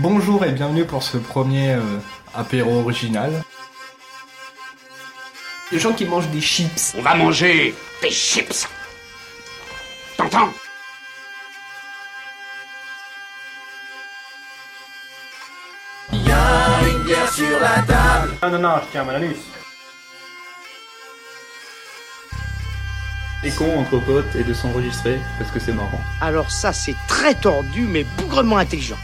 bonjour et bienvenue pour ce premier euh, apéro original. Les gens qui mangent des chips. On va manger des chips. T'entends? Ah non, non, je tiens à ma C'est con entre potes et de s'enregistrer parce que c'est marrant. Alors ça, c'est très tordu, mais bougrement intelligent.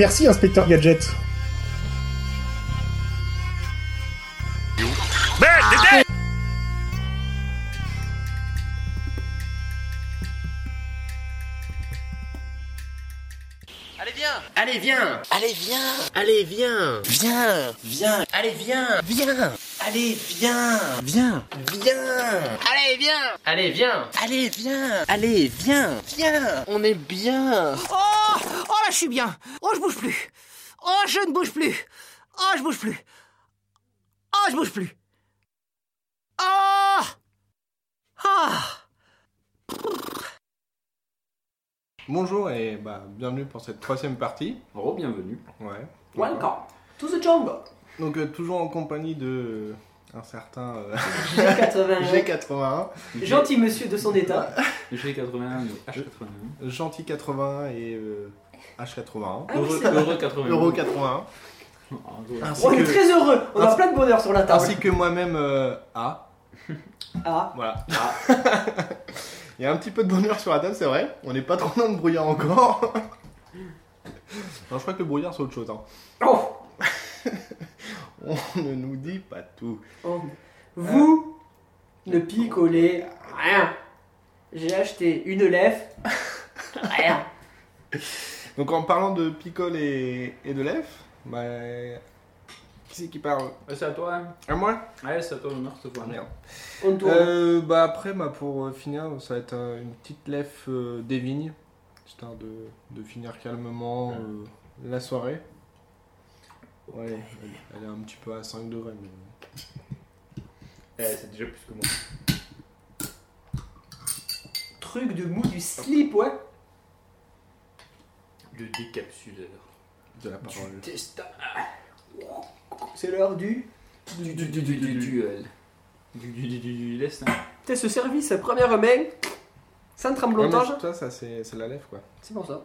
Merci, inspecteur Gadget. Allez viens. Allez viens. Allez, viens. Allez, viens. Viens. Viens. Allez viens. Viens Allez viens. Viens. Viens. Allez, viens. Allez viens. Allez, viens. Allez, viens. Viens. On est bien. Oh Oh là, je suis bien. Oh, je bouge plus. Oh, je ne bouge plus. Oh, je bouge plus. Oh, je bouge plus. Oh. Ah Bonjour et bah, bienvenue pour cette troisième partie. Oh, bienvenue. Ouais. Welcome to the jungle Donc euh, toujours en compagnie de euh, un certain euh, G81 G81, Gentil monsieur de son état. G81 ou H81. Gentil 81 et euh, H81. Ah oui, Heureux, c'est vrai. heureux 81. Euro 81. Ah, ouais. Ainsi On est très heureux, on a plein de bonheur sur la table. ainsi que moi-même euh, A. Ah, Voilà. Il y a un petit peu de bonheur sur la table, c'est vrai. On n'est pas trop dans le brouillard encore. non, je crois que le brouillard c'est autre chose. hein. oh, On ne nous dit pas tout. oh. Vous ne picolez rien. J'ai acheté une lèvre. Rien. Donc en parlant de picole et, et de lèvres, bah, qui c'est qui parle? Ouais, c'est à toi. hein. À moi? Ouais, c'est à toi l'honneur cette fois. Merde. On tourne. Euh, bah après, bah, pour euh, finir, ça va être euh, une petite lèvre euh, des vignes, histoire de, de finir calmement euh, la soirée. Ouais, elle, elle est un petit peu à 5 degrés, mais... Eh, c'est déjà plus que moi. Truc de mou du slip, ouais. Le décapsuleur. de la parole. Testa. C'est l'heure du. Du, du, du, du, du duel. Du, du, du, du, du laisse, hein. T'es ce service première main, sans tremblotage. mais ça, ça c'est c'est la lèvre, quoi. C'est pour ça.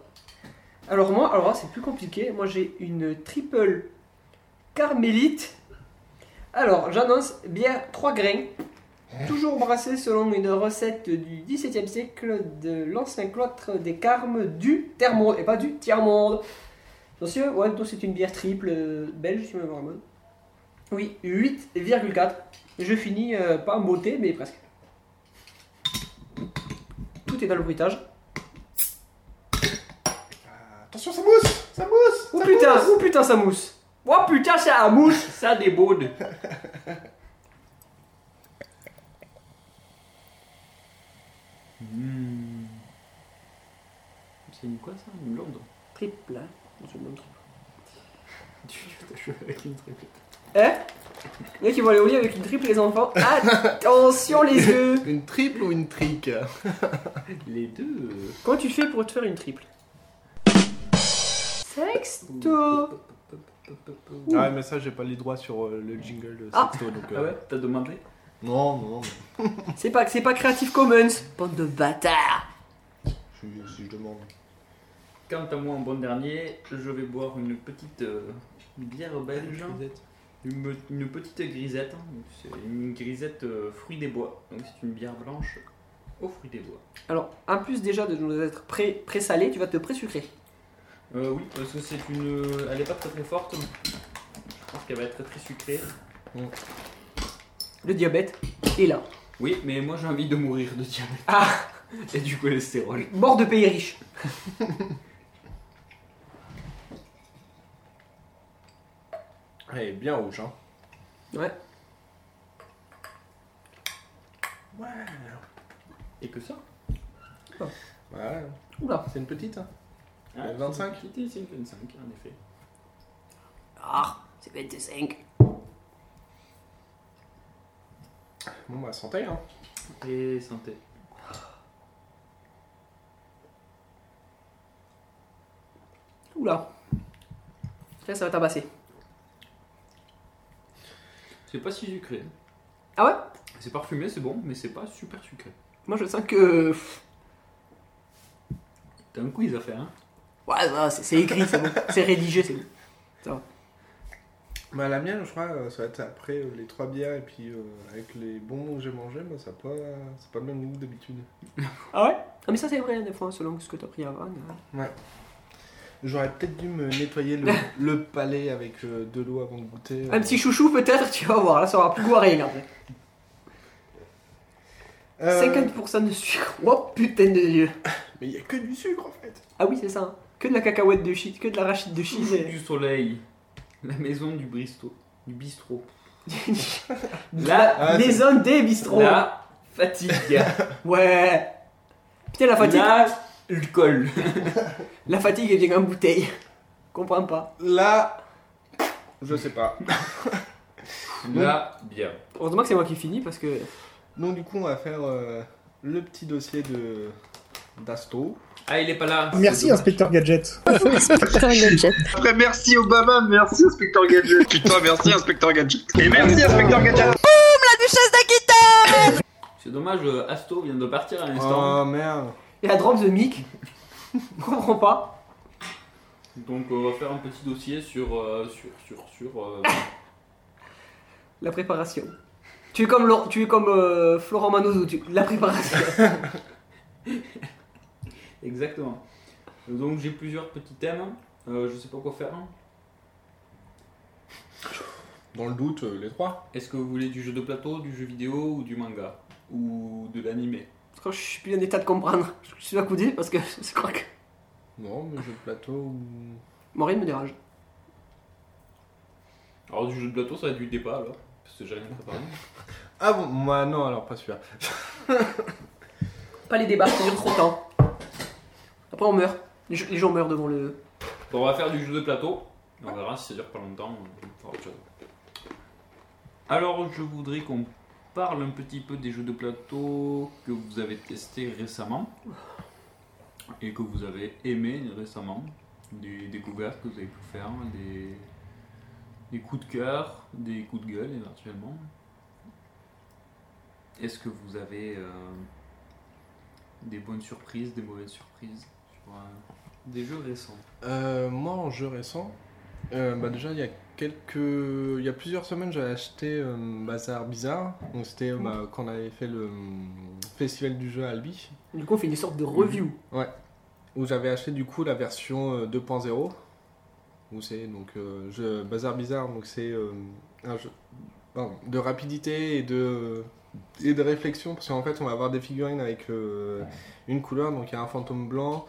Alors moi, alors c'est plus compliqué. Moi j'ai une triple carmélite. Alors j'annonce bière 3 grains. Toujours brassée selon une recette du XVIIe siècle de l'ancien cloître des Carmes du Terre-Monde et pas du Tiers-Monde. Monsieur, ouais, donc c'est une bière triple euh, belge, si je me rappelle bonne. Oui, 8,4. Je finis euh, pas moté, mais presque. Tout est dans le bruitage. Attention, ça mousse Ça mousse Oh ça putain, mousse oh putain, ça mousse. Oh putain, ça mousse, ça débaude. Hmm. C'est une quoi ça? Une blonde Triple, hein. C'est le même triple. Tu t'as joué avec une triplette. Hein? Les qui vont aller au lit avec une triple, les enfants. Attention les yeux. Une triple ou une trique? Les deux. Comment tu fais pour te faire une triple? Sexto. Ah ouais, mais ça, j'ai pas les droits sur euh, le jingle de Ah. Sexto, donc... Ah euh, ouais T'as demandé Non, non, non. C'est pas, c'est pas Creative Commons. Bande de bâtards. Si, si je demande. Quant à moi en bon dernier, je vais boire une petite euh, bière belge. Une, une petite grisette. hein. Donc, C'est une grisette euh, fruits des bois. Donc c'est une bière blanche aux fruits des bois. Alors, en plus déjà de nous être pré- pré-salé, tu vas te pré-sucrer. Euh, oui, parce que c'est une. Elle est pas très très forte. Je pense qu'elle va être très très sucrée. Le diabète est là. Oui, mais moi j'ai envie de mourir de diabète Ah, et du cholestérol. mort de pays riche. Elle est bien rouge, hein. Ouais. Et que ça? Ouais, Oula. c'est une petite, hein. Ah, 25? C'est une- c'est une 25 en effet. Ah, c'est 25. Bon bah santé hein. Et santé. Oula. Là, ça va tabasser. C'est pas si sucré. Ah ouais? C'est parfumé, c'est bon, mais c'est pas super sucré. Moi, je sens que. T'as un quiz à faire, hein Ouais, ouais, c'est écrit, c'est bon. C'est rédigé, c'est bon. Bah la mienne je crois euh, ça va être après euh, les trois bières et puis euh, avec les bonbons que j'ai mangés, moi ça pas, c'est pas le même goût d'habitude. Ah ouais? Ah, mais ça, c'est vrai, des fois, selon ce que t'as pris avant. euh. J'aurais peut-être dû me nettoyer le, le palais avec euh, de l'eau avant de goûter. Un petit chouchou, peut-être, tu vas voir. Là, ça aura plus goût à rien après. Euh, 50% de sucre. Oh putain de dieu. Mais il y a que du sucre en fait. Ah oui, c'est ça. Que de la cacahuète de shit, que de l'arachide de shit. et- Du soleil. La maison du Bristo. Du bistrot. La Ah, maison des bistrots. La fatigue. Ouais. Putain, la fatigue. La alcool. La fatigue, elle vient en bouteille. Comprends pas. Là, je sais pas. La bière. Heureusement que c'est moi qui finis parce que. Donc du coup on va faire euh, le petit dossier de d'Asto. Ah, il est pas là. Merci, inspecteur Gadget. Inspecteur Gadget. Après, merci Obama, merci Inspecteur Gadget. Putain, merci Inspecteur Gadget. Et merci Inspecteur Gadget. C'est dommage, euh, Asto vient de partir à l'instant. Oh merde. Et la drop the mic. Je comprends pas. Donc on va faire un petit dossier sur euh, sur sur sur euh, La préparation. Tu es comme, tu es comme euh, Florent Manozou. Tu... La préparation. Exactement. Donc j'ai plusieurs petits thèmes. Euh, je sais pas quoi faire. Dans le doute, euh, les trois. Est-ce que vous voulez du jeu de plateau, du jeu vidéo ou du manga? Ou de l'animé? Quand je suis plus en état de comprendre. Je suis accoudé parce que je crois que. Non, mais jeu de plateau ou... Mon rythme me dérange. Alors du jeu de plateau, ça va être du débat alors, parce que j'ai rien préparé. Ah bon, moi non, alors pas celui-là. Pas les débats, ça dure trop de temps. Après, on meurt. Les, gens- meurent devant le. On va faire du jeu de plateau. On verra si ça dure pas longtemps. Alors je voudrais qu'on parle un petit peu des jeux de plateau que vous avez testés récemment et que vous avez aimé récemment, des découvertes que vous avez pu faire, des, des coups de cœur, des coups de gueule éventuellement. Est-ce que vous avez euh, des bonnes surprises, des mauvaises surprises? Euh, des jeux récents Euh, moi, en jeu récent, euh, bah déjà, il y a quelques... Il y a plusieurs semaines, j'avais acheté euh, Bazar Bizarre. Donc c'était euh, bah, quand on avait fait le euh, festival du jeu à Albi. Du coup, on fait une sorte de review. Où j'avais acheté du coup la version euh, 2.0. Où c'est donc euh, jeu Bazar Bizarre. Donc c'est euh, un jeu pardon, de rapidité et de, et de réflexion. Parce qu'en fait, on va avoir des figurines avec euh, une couleur. Donc il y a un fantôme blanc,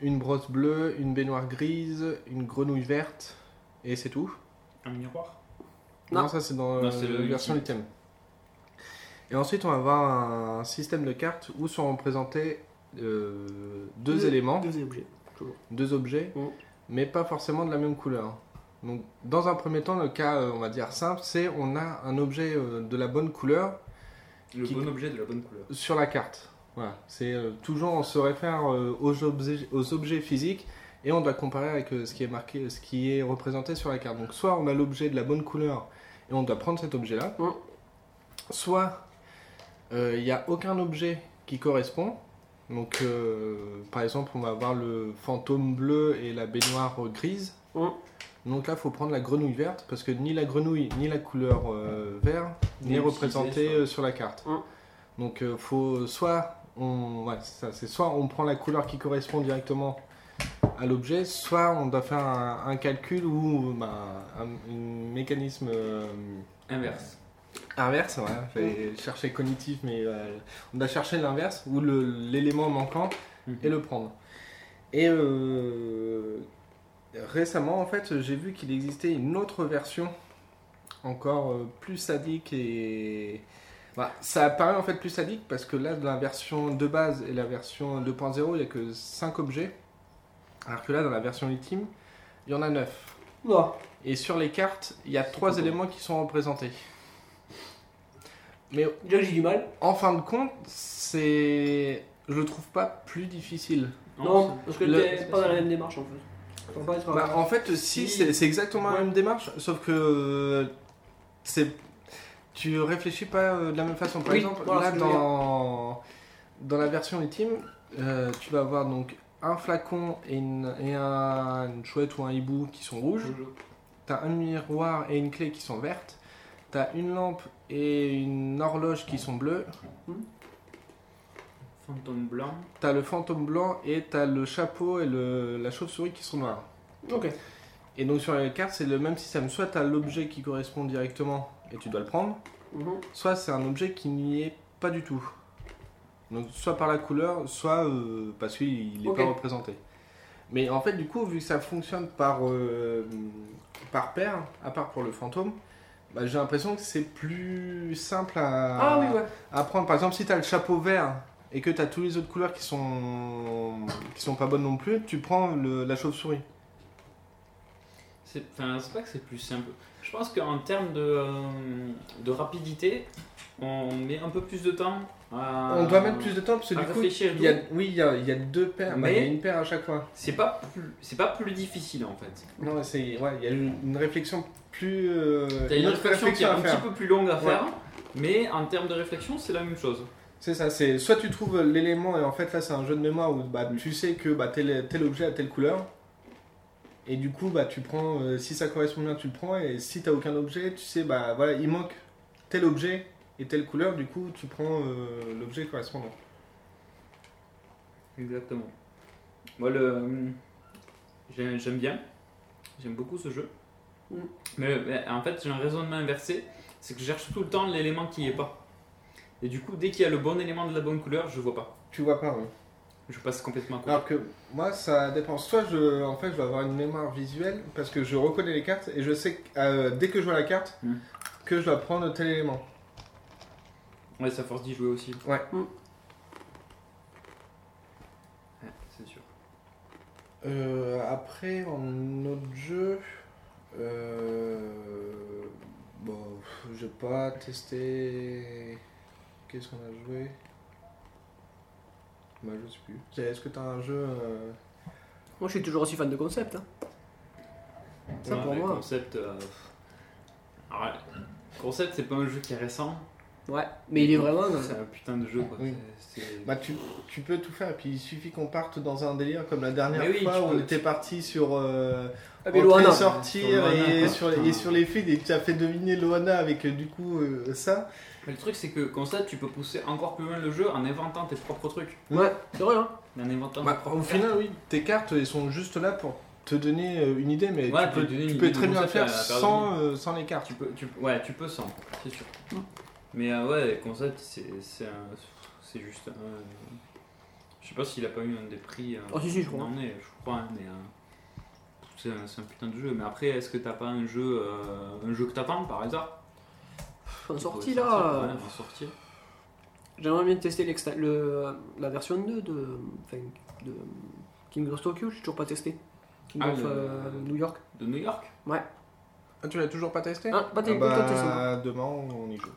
une brosse bleue, une baignoire grise, une grenouille verte. Et c'est tout. Un miroir Non, Non. ça c'est dans Non, euh, le la version. Ultimate. Et ensuite, on va avoir un système de cartes où sont représentés euh, deux Deux- éléments, Deux objets. deux objets, Mm. mais pas forcément de la même couleur. Donc, dans un premier temps, le cas, euh, on va dire simple, c'est on a un objet de la bonne couleur Le Qui- bon objet de la bonne couleur. sur la carte. Voilà, c'est euh, toujours on se réfère euh, aux, objets, aux objets physiques et on doit comparer avec euh, ce qui est marqué, ce qui est représenté sur la carte. Donc soit on a l'objet de la bonne couleur et on doit prendre cet objet-là, Mm. soit il n'y a aucun objet qui correspond. Donc par exemple on va avoir le fantôme bleu et la baignoire grise. Mm. Donc là il faut prendre la grenouille verte parce que ni la grenouille ni la couleur vert N'est représentée sur- sur la carte. Mm. Donc faut soit on ouais, c'est ça, c'est soit on prend la couleur qui correspond directement à l'objet, soit on doit faire un, un calcul ou bah, un, un mécanisme euh, Inverse. inverse, ouais, fallait chercher cognitif, mais euh, on doit chercher l'inverse ou le- l'élément manquant et le prendre. Et euh, récemment, en fait, j'ai vu qu'il existait une autre version encore plus sadique et. Bah, ça apparaît en fait plus sadique parce que là, dans la version de base et la version 2.0, il n'y a que 5 objets. Alors que là, dans la version ultime, il y en a 9. Non. Et sur les cartes, il y a trois éléments qui sont représentés. Mais Déjà, j'ai du mal. en fin de compte, c'est. Je le trouve pas plus difficile. Non, parce que le- t'es pas dans la même démarche en fait. Pas. Bah, en fait, si, c'est c'est exactement la même démarche, sauf que euh, c'est tu réfléchis pas euh, de la même façon. Par Oui, exemple, voilà là dans dans la version ultime, euh, tu vas avoir donc un flacon et une, et un, une chouette ou un hibou qui sont rouges. T'as un miroir et une clé qui sont vertes. T'as une lampe et une horloge qui sont bleues. Fantôme blanc. T'as le fantôme blanc et t'as le chapeau et le, la chauve-souris qui sont noirs. Ok. Et donc sur les cartes, c'est le même système. Soit tu as l'objet qui correspond directement et tu dois le prendre, Mhm. soit c'est un objet qui n'y est pas du tout. Donc soit par la couleur, soit euh, parce qu'il n'est pas représenté. Mais en fait, du coup, vu que ça fonctionne par, euh, par paire, à part pour le fantôme, bah, j'ai l'impression que c'est plus simple à, Ah oui, ouais. à prendre. Par exemple, si tu as le chapeau vert et que tu as toutes les autres couleurs qui sont, qui sont pas bonnes non plus, tu prends le- la chauve-souris. C'est pas que c'est plus simple. Je pense qu'en termes de, euh, de rapidité, on met un peu plus de temps à. On doit mettre plus de temps parce que du coup, il y a, oui, il y a, il y a deux paires. Bah, Mais- il y a une paire à chaque fois. C'est pas plus, c'est pas plus difficile en fait. Non, c'est ouais, il y a une, une réflexion plus. euh, T'as une autre réflexion qui est un petit peu plus longue à Ouais. faire, mais en termes de réflexion, c'est la même chose. C'est ça. C'est soit tu trouves l'élément et en fait là c'est un jeu de mémoire où bah, tu sais que bah, tel, tel objet a telle couleur. Et du coup, bah, tu prends, euh, si ça correspond bien, tu le prends. Et si t'as aucun objet, tu sais, bah voilà, il manque tel objet et telle couleur. Du coup, tu prends euh, l'objet correspondant. Exactement. Moi, le... j'aime j'aime bien. J'aime beaucoup ce jeu. Mm. Mais, mais en fait, j'ai un raisonnement inversé. C'est que je cherche tout le temps l'élément qui n'y est pas. Et du coup, dès qu'il y a le bon élément de la bonne couleur, je vois pas. Tu vois pas, oui. Je passe complètement à côté. Alors que moi, ça dépend. Soit je, en fait, je vais avoir une mémoire visuelle parce que je reconnais les cartes et je sais que euh, dès que je vois la carte, Mm. que je dois prendre tel élément. Ouais, ça force d'y jouer aussi. Ouais. Mm. Ouais, c'est sûr. Euh, après, en autre jeu, euh, bon, j'ai pas testé. Qu'est-ce qu'on a joué? Bah, je sais plus. C'est- Est-ce que t'as un jeu euh, Moi, je suis toujours aussi fan de concept. hein. Ça, pour moi. Concept. euh, alors, concept, c'est pas un jeu qui est récent. Ouais. Mais il est vraiment. euh, C'est un putain de jeu quoi. Oui. C'est- c'est- Bah, tu, tu peux tout faire, et puis il suffit qu'on parte dans un délire comme la dernière Mais oui, fois tu où on peux- était parti sur. Euh, Entrer, Loana. sortir Sur Loana, et, quoi. sur, et sur les feeds et tu as fait deviner Loana avec euh, du coup euh, ça. Mais le truc, c'est que concept, tu peux pousser encore plus loin le jeu en inventant tes propres trucs. Ouais, c'est vrai, hein. En inventant Bah, tes propres au final, oui, tes cartes elles sont juste là pour te donner euh, une idée, mais Ouais, tu peux, tu peux très bien faire sans, euh, sans les cartes. Tu peux, tu, ouais, tu peux sans, c'est sûr. Mais euh, ouais, concept, c'est c'est juste un. Je sais pas s'il a pas eu un des prix. euh, Oh, si, si, je crois. Non, mais je crois, hein, mais. C'est un, c'est un putain de jeu. Mais après, est-ce que t'as pas un jeu, euh, un jeu que t'attends par hasard? En sortie là. ouais, en sortie. J'aimerais bien tester le, la version 2 de, enfin, de King of Tokyo, j'ai toujours pas testé. King Ah, of le- euh, New York. De New York? Ah, tu l'as toujours pas testé? Ah, pas Ah testé, bah, pas testé, moi. demain on y joue.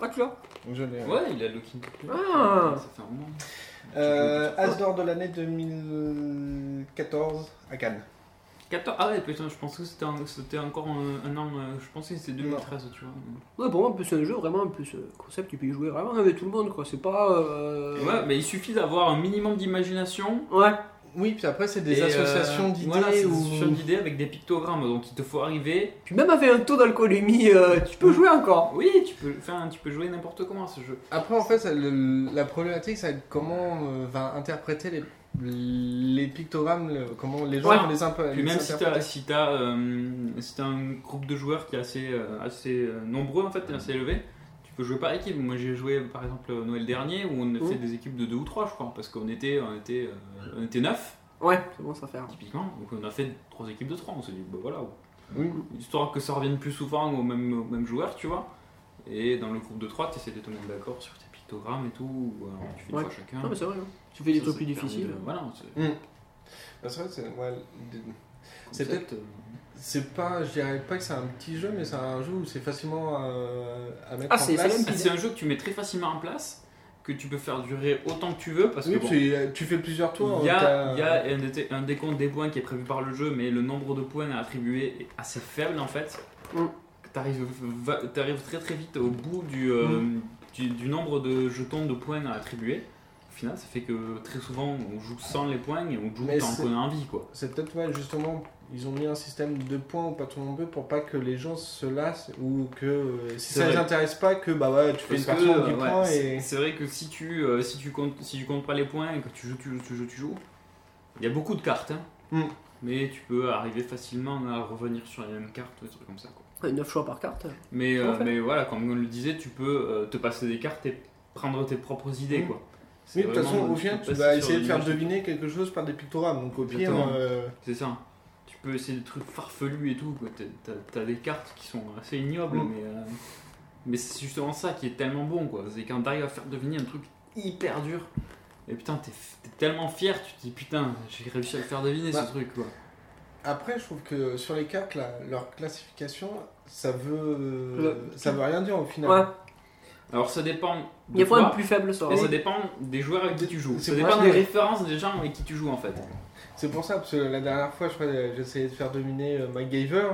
Ah, tu l'as? Je l'ai. Ouais, il a le King. Ah. Ça fait un moment. Euh, As d'or de l'année 2014 à Cannes. 14 Ah ouais, putain, je pensais que c'était un- c'était encore un, un an. euh, Je pensais que c'était 2013, tu vois. Ouais, pour moi, en plus, c'est un jeu vraiment, en plus, euh, concept, tu peux y jouer vraiment avec tout le monde, quoi. C'est pas. euh, Ouais, mais il suffit d'avoir un minimum d'imagination. Ouais. Oui, puis après c'est des et, euh, associations d'idées Voilà, c'est des ou associations d'idées avec des pictogrammes. Donc il te faut arriver. Puis même avec un taux d'alcoolémie, euh, tu peux jouer encore. Oui, tu peux, enfin, tu peux jouer n'importe comment à ce jeu. Après, en fait, ça, le- la problématique, c'est comment euh, va interpréter les, les pictogrammes, le- comment les gens Ouais. les, imp- Puis même si t'as si euh, si un groupe de joueurs qui est assez, euh, assez euh, nombreux en fait, assez élevé, tu peux jouer par équipe. Moi j'ai joué par exemple Noël dernier où on a fait Mhm. des équipes de deux ou trois je crois parce qu'on était on était euh, on était neuf Ouais, c'est bon ça faire. typiquement donc on a fait trois équipes de trois. On s'est dit bah voilà Oui. histoire que ça revienne plus souvent aux mêmes, aux mêmes joueurs tu vois. Et dans le groupe de trois t'essaies de te mettre d'accord sur tes pictogrammes et tout. ou alors tu fais une Ouais. fois chacun. Non, mais c'est vrai, hein. Tu fais des trucs plus difficiles. de- voilà. c'est- Bah, c'est vrai, c'est ouais, C'est concept, euh, C'est pas, je dirais pas que c'est un petit jeu, mais c'est un jeu où c'est facilement euh, à mettre Ah, en place. c'est Ah, un jeu que tu mets très facilement en place, que tu peux faire durer autant que tu veux, parce Oui, que bon, tu, tu fais plusieurs tours. il y a, il y a un, dé- un décompte des points qui est prévu par le jeu, mais le nombre de points à attribuer est assez faible en fait. Mm. T'arrives t'arrives très très vite au bout du, euh, Mm. du, du nombre de jetons de points à attribuer. Au final, ça fait que très souvent on joue sans les points et on joue Mais tant qu'on a envie quoi. C'est peut-être ouais, justement, ils ont mis un système de points ou pas trop nombreux pour pas que les gens se lassent ou que euh, si ça les vrai. intéresse pas, que bah ouais, tu fais une partie en 10 ouais, points c'est- et. c'est vrai que si tu, euh, si, tu comptes, si tu comptes pas les points et que tu joues, tu joues, tu joues, tu joues, il y a beaucoup de cartes, hein. Mm. mais tu peux arriver facilement à revenir sur les mêmes cartes, des trucs comme ça. Quoi. 9 choix par carte. Mais, euh, mais voilà, comme on le disait, tu peux euh, te passer des cartes et prendre tes propres idées. Mm. Quoi. Oui, de toute façon, au tu final, peux tu vas essayer de faire deviner quelque chose par des pictogrammes. Donc au pire, euh, C'est ça. Tu peux essayer des trucs farfelus et tout. quoi. T'as- des cartes qui sont assez ignobles, Mm. mais, euh, mais c'est justement ça qui est tellement bon. quoi. C'est quand t'arrives à faire deviner un truc hyper dur. Et putain, t'es t'es tellement fier, tu te dis putain, j'ai réussi à le faire deviner Bah, ce truc quoi. Après, je trouve que sur les cartes, là, leur classification, ça veut, Le- ça veut rien dire au final. Ouais. Alors ça dépend. Il y a pas un plus faible sur Et ça dépend des joueurs avec qui tu joues. C'est Ça pour dépend ça des références des gens avec qui tu joues en fait. C'est pour ça, parce que la dernière fois, je crois, j'essayais de faire dominer euh, MacGyver.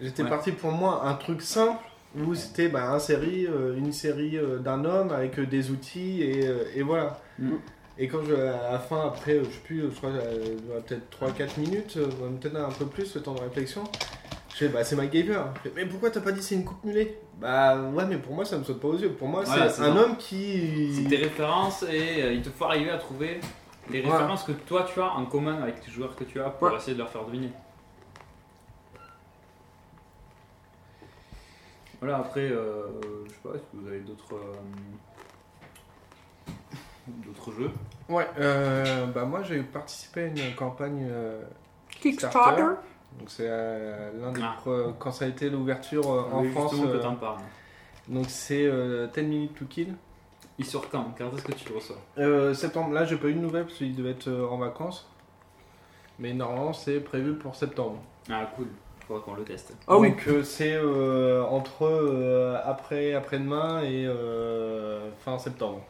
J'étais Ouais. parti pour moi un truc simple où c'était bah, un série, euh, une série euh, d'un homme avec euh, des outils et, euh, et voilà. Mm. Et quand je, à la fin, après, je sais plus, je crois, peut-être 3-4 minutes, peut-être un peu plus, le temps de réflexion. Je fais, bah c'est MacGyver. Je fais, mais pourquoi t'as pas dit c'est une coupe mulet? Bah ouais, mais pour moi ça me saute pas aux yeux. Pour moi, Voilà, c'est c'est un ça. homme qui. C'est tes références et euh, il te faut arriver à trouver les Voilà. références que toi tu as en commun avec les joueurs que tu as pour Ouais. essayer de leur faire deviner. Voilà, après, euh, je sais pas, est-ce que vous avez d'autres euh, d'autres jeux? Ouais, euh, bah moi j'ai participé à une campagne. euh, Kickstarter. Donc c'est euh, l'un des Ah. quand ça a été l'ouverture euh, en Oui, France. que euh, t'en parles. donc c'est euh, 10 minutes to kill. Il sort quand? Quand est-ce que tu le reçois? Euh, septembre. Là j'ai pas eu de nouvelles parce qu'il devait être euh, en vacances. Mais normalement c'est prévu pour septembre. Ah cool, faudra qu'on le teste. Ah oui. Donc euh, c'est euh, entre euh, après après-demain et euh, fin septembre.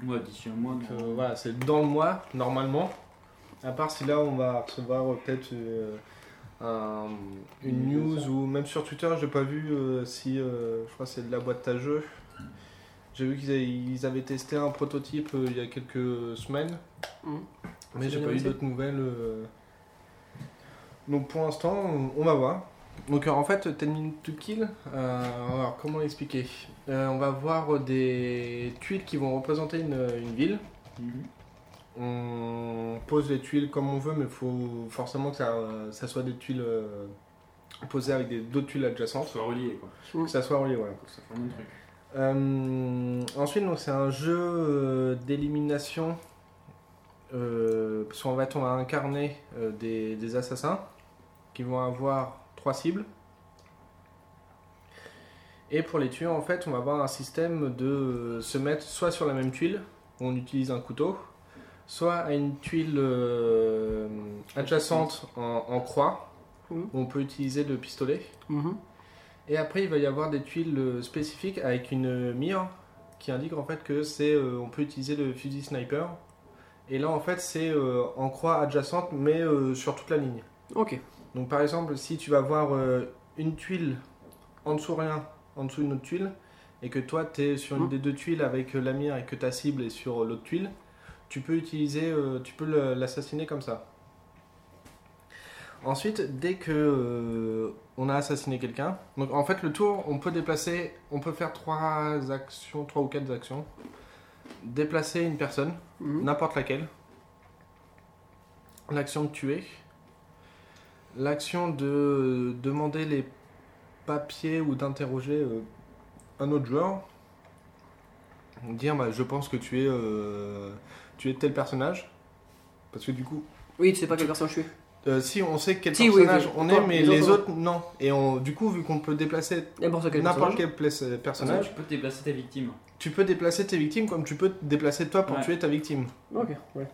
Moi, d'ici un mois, Donc euh, voilà, c'est dans le mois normalement. À part si là on va recevoir euh, peut-être euh, un- une news ou même sur Twitter, j'ai pas vu euh, si euh, je crois que c'est de la boîte à jeux. J'ai vu qu'ils avaient, testé un prototype euh, il y a quelques semaines, Mhm. mais j'ai pas eu d'autres nouvelles. euh. Donc pour l'instant, on, va voir. Donc euh, en fait, 10 minutes to kill, euh, alors comment l'expliquer? Euh, On va voir des tuiles qui vont représenter une, une ville. Mhm. On pose les tuiles comme on veut, mais il faut forcément que ça, ça soit des tuiles euh, posées avec des- d'autres tuiles adjacentes, Soit relié quoi. que ça soit relié. Voilà. Faut que ça forme un truc. Euh, ensuite, donc, c'est un jeu euh, d'élimination. Euh, parce qu'en fait, on va incarner euh, des, des assassins qui vont avoir trois cibles. Et pour les tuer, en fait, on va avoir un système de se mettre soit sur la même tuile, on utilise un couteau, soit à une tuile euh, adjacente en, en croix, Mhm. où on peut utiliser le pistolet. Mhm. Et après, il va y avoir des tuiles euh, spécifiques avec une mire qui indique en fait que c'est, euh, on peut utiliser le fusil sniper. Et là, en fait, c'est en croix adjacente, mais sur toute la ligne. Ok. Donc, par exemple, si tu vas voir une tuile en dessous rien, en dessous d'une autre tuile, et que toi, tu es sur une Mhm. des deux tuiles avec la mire et que ta cible est sur l'autre tuile, tu peux utiliser, euh, tu peux l'assassiner comme ça. Ensuite, dès que euh, on a assassiné quelqu'un, donc en fait le tour, on peut déplacer, on peut faire trois actions, trois ou quatre actions. Déplacer une personne, Mhm. n'importe laquelle. L'action de tuer. L'action de demander les papiers ou d'interroger euh, un autre joueur. Dire, bah, je pense que tu es, euh, tu es tel personnage. Parce que du coup, Oui, tu sais pas quelle personne je suis. euh, si on sait quel Si, personnage oui. on Toi, est, mais les les autres, autres non. Et on, du coup, vu qu'on peut déplacer N'importe quel personnage. quel euh, personnage, Tu peux déplacer tes victimes. tu peux déplacer tes victimes comme tu peux te déplacer toi pour Ouais. tuer ta victime. Ok, ouais.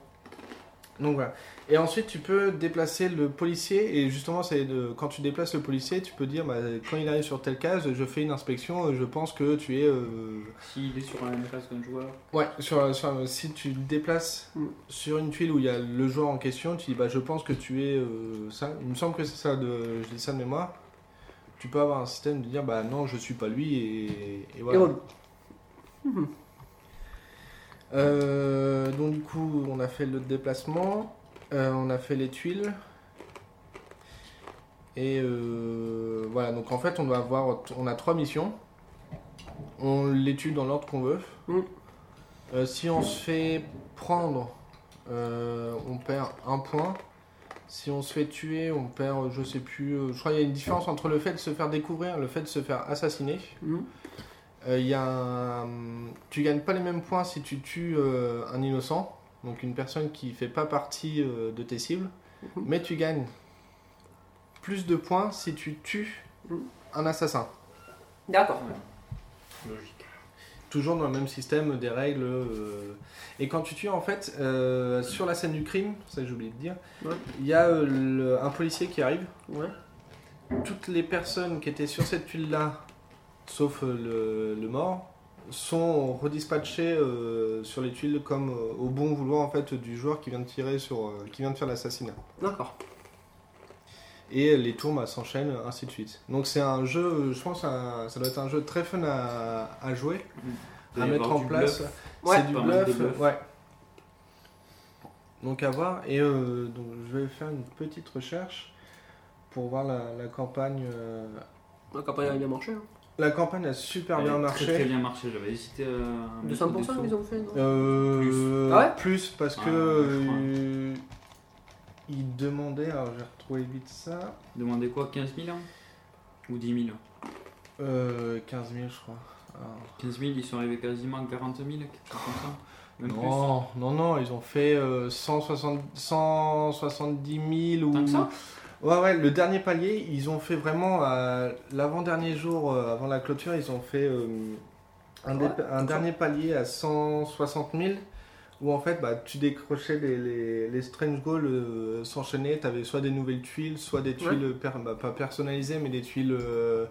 Donc voilà. Et ensuite, tu peux déplacer le policier. Et justement, c'est de- quand tu déplaces le policier, tu peux dire bah, quand il arrive sur telle case, je fais une inspection. Je pense que tu es. euh, S'il est sur la même case qu'un joueur. Ouais, sur, sur- si tu te déplaces Mm. sur une tuile où il y a le joueur en question, tu dis bah, je pense que tu es euh, ça. Il me semble que c'est ça, de, je dis ça de mémoire. Tu peux avoir un système de dire bah non, je suis pas lui. Et, et voilà. Et voilà. Euh, donc du coup, on a fait le déplacement, euh, on a fait les tuiles. Et euh, voilà, donc en fait, on doit avoir, on a trois missions. On les tue dans l'ordre qu'on veut. Mm. Euh, si on se fait prendre, on perd un point. Si on se fait tuer, on perd, je sais plus. je crois qu'il y a une différence entre le fait de se faire découvrir et le fait de se faire assassiner. Mhm. Euh, il y a un- Tu gagnes pas les mêmes points si tu tues euh, un innocent, donc une personne qui fait pas partie euh, de tes cibles, Mhm. mais tu gagnes plus de points si tu tues un assassin. D'accord. Logique. Toujours dans le même système des règles. euh, Et quand tu tues, en fait, euh, sur la scène du crime, ça j'ai oublié de dire, Ouais. il y a euh, le- un policier qui arrive. Ouais. Toutes les personnes qui étaient sur cette tuile-là, sauf euh, le, le mort, sont redispatchées euh, sur les tuiles comme euh, au bon vouloir en fait du joueur qui vient de tirer sur, euh, qui vient de faire l'assassinat. D'accord. Et les tours bah, s'enchaînent ainsi de suite. Donc c'est un jeu, je pense, un- ça doit être un jeu très fun à, à jouer, à mettre en place. Ouais, c'est du bluff, bluff. ouais. Donc à voir. Et euh, donc je vais faire une petite recherche pour voir la, la campagne. euh, La campagne a bien marché. Hein. La campagne a super Elle bien a marché. Très, très bien marché. J'avais hésité à. mettre 200% des ils ont fait, non Euh, Plus. Ah ouais plus parce que Ah, je crois. euh, il demandait, alors j'ai retrouvé vite ça, Demandez quoi 15 000 hein Ou 10 000 euh, 15 000 je crois. Alors, 15 000, ils sont arrivés quasiment à 40 000, quelque chose comme ça. Même non, non, non, ils ont fait euh, 160, 170 000 ou. Tant que ça? Ouais, ouais, le dernier palier, ils ont fait vraiment euh, l'avant-dernier jour, euh, avant la clôture, ils ont fait euh, un, dé- Ouais, un dernier palier à 160 000 où en fait bah, tu décrochais les, les, les strange goals euh, s'enchaînaient, tu avais soit des nouvelles tuiles, soit des tuiles per- bah, pas personnalisées mais des tuiles euh,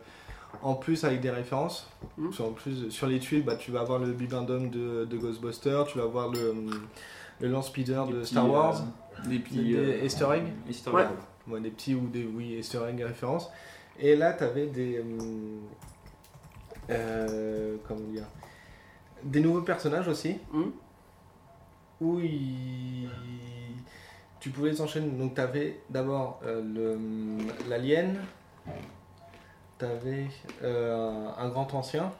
en plus avec des références. Sur, en plus, sur les tuiles, bah, tu vas avoir le Bibendum de, de Ghostbusters, tu vas avoir le, le lance speeder Des de petits, Star Wars, euh, des petits. des euh, easter eggs. Ouais. Eggs. Ouais, des petits ou des oui, easter egg références. Et là, tu avais des. hum, euh, comment dire Des nouveaux personnages aussi. Mhm. Où ils- tu pouvais les enchaîner. Donc, tu avais d'abord euh, le- l'alien. Tu avais un grand ancien.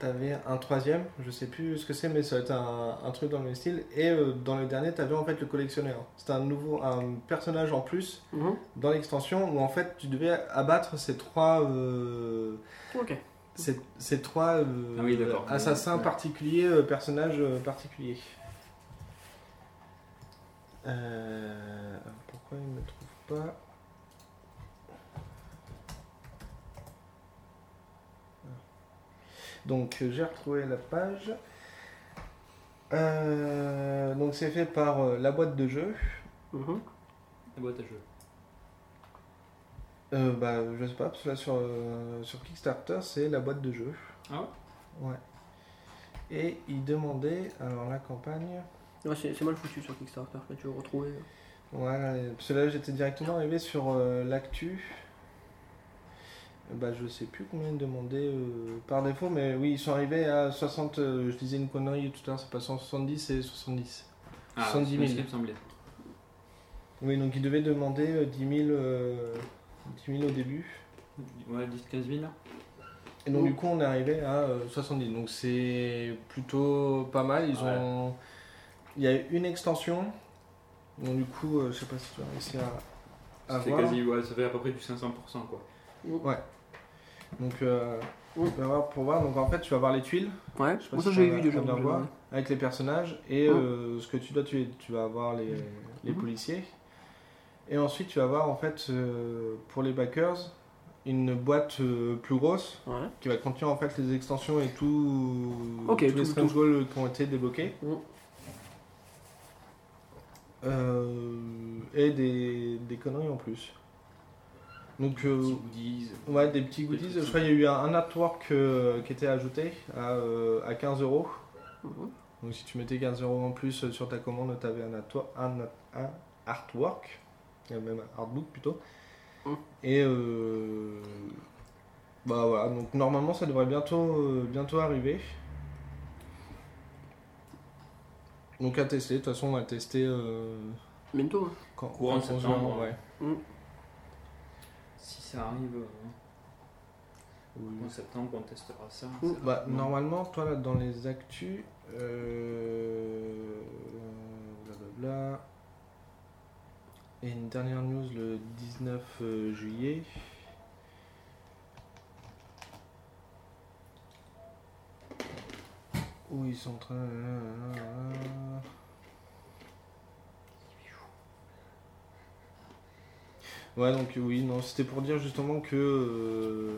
T'avais un troisième, je sais plus ce que c'est, mais ça va être un, un truc dans le même style. Et euh, dans le dernier, t'avais en fait le collectionneur. C'était un nouveau, un personnage en plus Mhm. dans l'extension où en fait tu devais abattre ces trois, euh, Ok. ces, ces trois euh, Ah oui, assassins Ouais. particuliers, euh, personnages euh, particuliers. Euh, pourquoi il me trouve pas? Donc euh, j'ai retrouvé la page. Euh, donc c'est fait par euh, la boîte de jeu. Mhm. La boîte à jeu. Euh, bah je sais pas parce que là sur, euh, sur Kickstarter c'est la boîte de jeu. Ah ouais? Ouais. Et il demandait alors la campagne. Ouais, c'est c'est mal foutu sur Kickstarter. Là, tu veux retrouver. Voilà, parce que là j'étais directement arrivé sur euh, l'actu. Bah je sais plus combien ils demandaient euh, par défaut, mais oui ils sont arrivés à 60, euh, je disais une connerie tout à l'heure, c'est pas 170 et 70. Ah, 70 000. c'est ce qui me semblait. Oui donc ils devaient demander euh, 10 000, euh, 10 000 au début. Ouais, 10-15 000 Et donc du coup on est arrivé à euh, 70, donc c'est plutôt pas mal. Ils Ouais. ont, il y a eu une extension, donc du coup euh, je sais pas si tu as réussi à, à C'est voir. quasi, ouais, ça fait à peu près du 500% quoi. Donc euh, voir pour voir. Donc en fait tu vas voir les tuiles Ouais, Je sais pas moi si ça j'ai ça vu déjà. voir. avec les personnages et euh, ce que tu dois tuer. Tu vas avoir les, les Mhm. policiers et ensuite tu vas avoir en fait euh, pour les backers une boîte euh, plus grosse Ouais. qui va contenir en fait les extensions et tout, Ok, tous tout- les strange tout. goals qui ont été débloqués. Mm. Euh, et des, des conneries en plus. Donc, euh, Petits goodies. ouais, des petits goodies. Je crois qu'il y a eu un, un artwork euh, qui était ajouté à, euh, à 15 euros. Mhm. Donc, si tu mettais 15 euros en plus sur ta commande, tu avais un, artwork- un, un artwork, même un artbook plutôt. Mhm. Et euh, bah voilà, donc normalement ça devrait bientôt, euh, bientôt arriver. Donc à tester, de toute façon on va tester euh, Bientôt. hein. quand, Courant quand on se septembre, ouais. Si ça arrive euh, en septembre, on testera ça. Bah, normalement, toi là dans les actus, euh, blablabla, et une dernière news le 19 euh, juillet. Où ils sont en train. Ouais, donc oui, non, c'était pour dire justement que euh,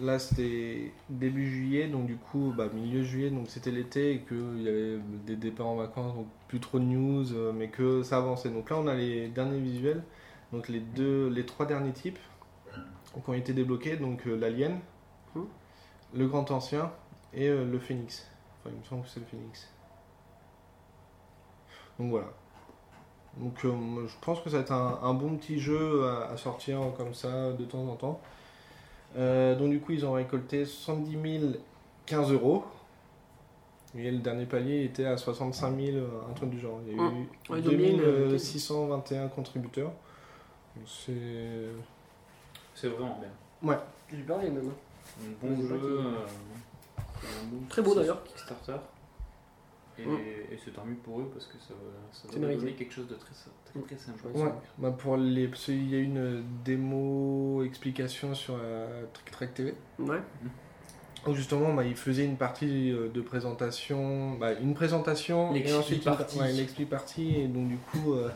là c'était début juillet, donc du coup, bah, milieu juillet, donc c'était l'été et qu'il y avait des départs en vacances, donc plus trop de news, euh, mais que ça avançait. Donc là, on a les derniers visuels, donc les deux, les trois derniers types qui ont été débloqués, donc euh, l'alien, le grand ancien et euh, le phénix. Enfin, il me semble que c'est le phénix. Donc voilà. Donc euh, je pense que ça va être un, un bon petit jeu à, à sortir comme ça de temps en temps. Euh, donc du coup ils ont récolté 70 000 15 euros. Et le dernier palier était à 65 000, euh, un truc du genre. Il y a Ouais. eu Ouais, ils ont bien, euh, 2621 contributeurs. C'est... C'est vraiment bien. J'ai pas rien même. Un bon Ouais, jeu. euh, un bon Très beau, d'ailleurs. Kickstarter. Et, Mm. et c'est tant mieux pour eux parce que ça, ça C'est va donner quelque chose de très, très, très sympa. Ouais, bah pour les... parce qu'il y a eu une démo explication sur euh, Trick Track TV. Ouais. Où justement, bah, il faisait une partie euh, de présentation, bah, une présentation et ensuite une, partie. ouais, une expli partie. Et donc, du coup, euh,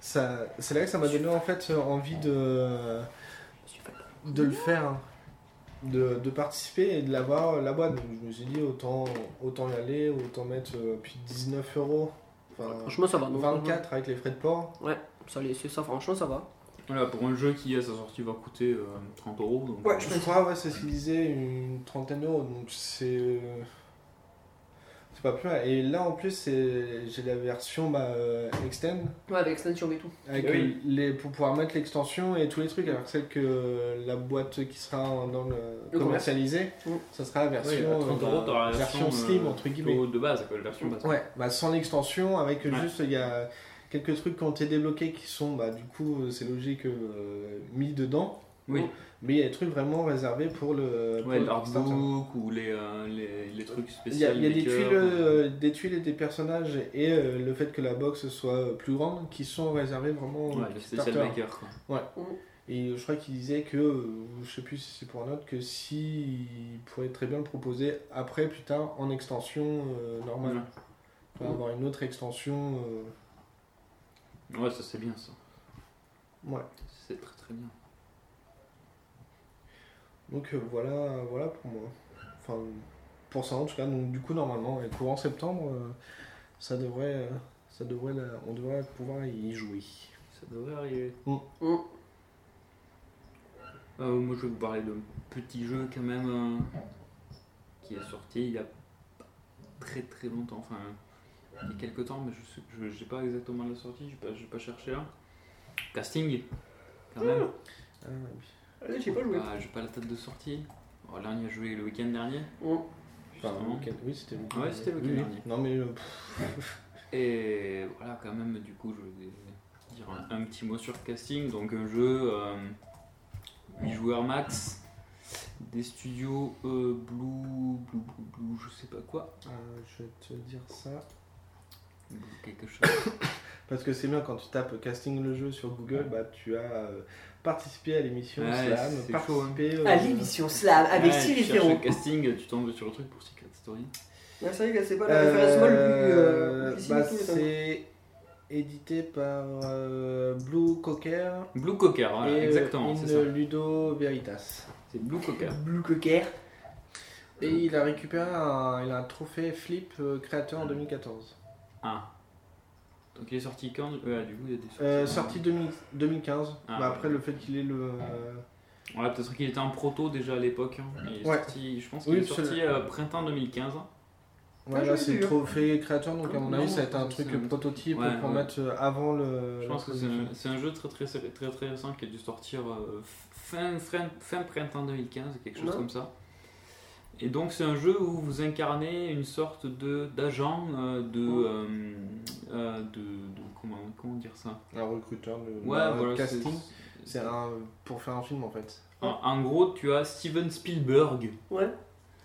ça, c'est là que ça m'a donné en fait euh, envie de, de le faire, hein. De, de participer et de l'avoir la boîte. Donc, je me suis dit, autant, autant y aller, autant mettre euh, puis 19 euros, enfin Franchement, ça va. donc, 24 avec les frais de port. Ouais, ça, les- c'est ça, franchement, ça va. Voilà, pour un jeu qui à sa sortie va coûter euh, 30 euros. Donc, Ouais, Je crois, ouais, c'est ce qu'il disait, une trentaine d'euros. Donc c'est. C'est pas plus mal. Et là en plus, c'est- j'ai la version bah, euh, extend. Ouais, avec extension et tout. Avec Oui. les, pour pouvoir mettre l'extension et tous les trucs. Alors que celle que la boîte qui sera en- dans le, Le commercialisé, Mm. ça sera la Oui, version, à 30 euh, euros, la version, version, slim euh, entre guillemets. de base, quoi, la version base. Ouais, bah, sans l'extension, avec Ouais. juste il y a quelques trucs qui ont été débloqués qui sont, bah, du coup, c'est logique, euh, mis dedans. Oui, Mais il y a des trucs vraiment réservés pour le. ouais, l'artbook ou les, euh, les, les trucs Il y spéciaux. a, il y a des, tuiles, ou- euh, des tuiles et des personnages et euh, le fait que la box soit plus grande qui sont réservés vraiment Ouais, le spécial Kickstarter. maker. Quoi. Et je crois qu'il disait que, euh, je sais plus si c'est pour un autre, que si il pourrait très bien le proposer après, plus tard, en extension euh, normale. Ouais. Enfin, avoir une autre extension. euh, Ouais, ça c'est bien ça. Ouais. C'est très très bien. Donc euh, voilà, voilà pour moi. Enfin, pour ça en tout cas. Donc du coup, normalement, et courant septembre, euh, ça devrait, euh, ça devrait, la- on devrait pouvoir y jouer. Ça devrait arriver. Mm. Mm. Euh, moi je vais vous parler d'un petit jeu quand même euh, qui est sorti il y a pas très très longtemps, enfin il y a quelques temps, mais je sais je j'ai pas exactement la sortie, j'ai pas, j'ai pas cherché là. Casting, quand même. Ah, oui. Allez, j'ai pas joué. Ah, j'ai pas la date de sortie. Bon, là on y a joué le week-end dernier. Enfin, le justement. week-end. Oui, c'était le week-end. Ouais, le dernier. Non, mais euh, Et voilà, quand même, du coup, je vais dire un, un petit mot sur le casting. Donc, un jeu euh, 8 joueurs max, des studios euh, Blue, Blue, Blue, Blue, je sais pas quoi. euh, je vais te dire ça. Quelque chose. Parce que c'est bien quand tu tapes casting le jeu sur Google, bah tu as euh, participé à l'émission Ouais, Slam, c'est chaud, hein. euh, À l'émission Slam avec Ouais, Cyril le casting, tu tombes sur le truc pour Secret Story. Ouais, c'est vrai que c'est pas la référence molle le plus. Euh, plus bah, c'est édité par euh, Blue Cocker Blue Cocker, voilà, et euh, exactement, In c'est ça. Ludo Veritas. C'est Blue Cocker. Blue Cocker. Et il a récupéré un, il a un trophée Flip euh, créateur en 2014. Ah. Donc il est sorti quand Ouais, du coup, il y a des sorties. Euh, sorti 2000 2015. Ah, ouais. après, le fait qu'il ait le. euh, Ouais, peut-être qu'il était en proto déjà à l'époque. hein. Il est Ouais. sorti, je pense qu'il Oui, est sorti euh, printemps 2015. Ouais, Ah, là, c'est hein. trophée créateur, donc à mon avis, ça va être un truc un- prototype Ouais, pour ouais. mettre euh, avant le. Je pense que c'est un, c'est un jeu très très, très très récent qui a dû sortir euh, fin, fin, fin printemps 2015, quelque chose Ouais. comme ça. Et donc c'est un jeu où vous incarnez une sorte de d'agent euh, de, euh, euh, de, de- comment comment dire ça? Un recruteur de Ouais, un voilà. casting. c'est- un pour faire un film en fait. En, en gros, tu as Steven Spielberg Ouais.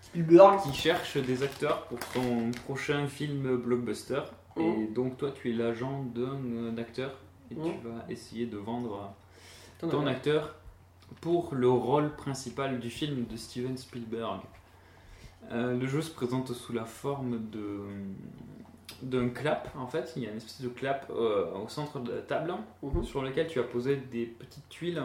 Spielberg. qui cherche des acteurs pour son prochain film blockbuster. Et Mhm. donc toi, tu es l'agent d'un euh, acteur et tu vas essayer de vendre as ton acteur pour le rôle principal du film de Steven Spielberg. Euh, le jeu se présente sous la forme de d'un clap en fait il y a une espèce de clap euh, au centre de la table Mhm. sur lequel tu as posé des petites tuiles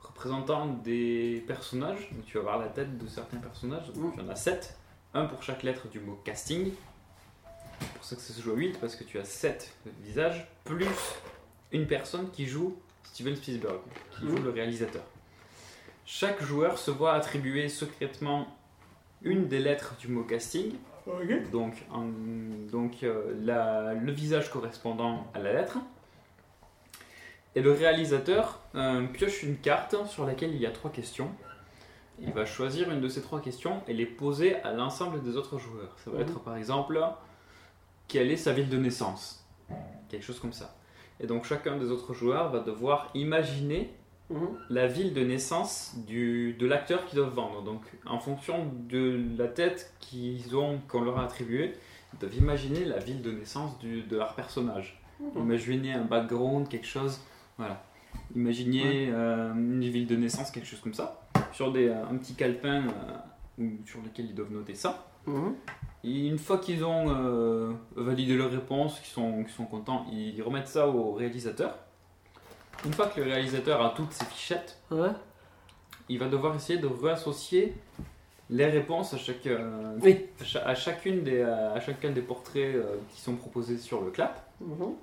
représentant des personnages donc tu vas voir la tête de certains personnages donc Mhm. il y en a 7 un pour chaque lettre du mot casting c'est pour ça que ça se joue à 8 parce que tu as 7 visages plus une personne qui joue Steven Spielberg qui Mhm. joue le réalisateur chaque joueur se voit attribuer secrètement une des lettres du mot casting donc, en- donc euh, la- le visage correspondant à la lettre. Et le réalisateur euh, pioche une carte sur laquelle il y a trois questions. Il va choisir une de ces trois questions et les poser à l'ensemble des autres joueurs. Ça va Mhm. être par exemple quelle est sa ville de naissance? Quelque chose comme ça. Et donc chacun des autres joueurs va devoir imaginer Mhm. la ville de naissance du, de l'acteur qu'ils doivent vendre. Donc, en fonction de la tête qu'ils ont, qu'on leur a attribuée, ils doivent imaginer la ville de naissance du- de leur personnage. Mhm. Imaginez un background, quelque chose. Voilà. Imaginez euh, une ville de naissance, quelque chose comme ça. Sur des, euh, un petit calepin euh, sur lequel ils doivent noter ça. Mhm. Et une fois qu'ils ont validé leur réponse, qu'ils sont, qu'ils sont contents, ils remettent ça au réalisateur. Une fois que le réalisateur a toutes ses fichettes, Ouais. il va devoir essayer de réassocier les réponses à, chaque, euh, Oui. à, cha- à chacune des, à chacun des portraits euh, qui sont proposés sur le clap. Mhm.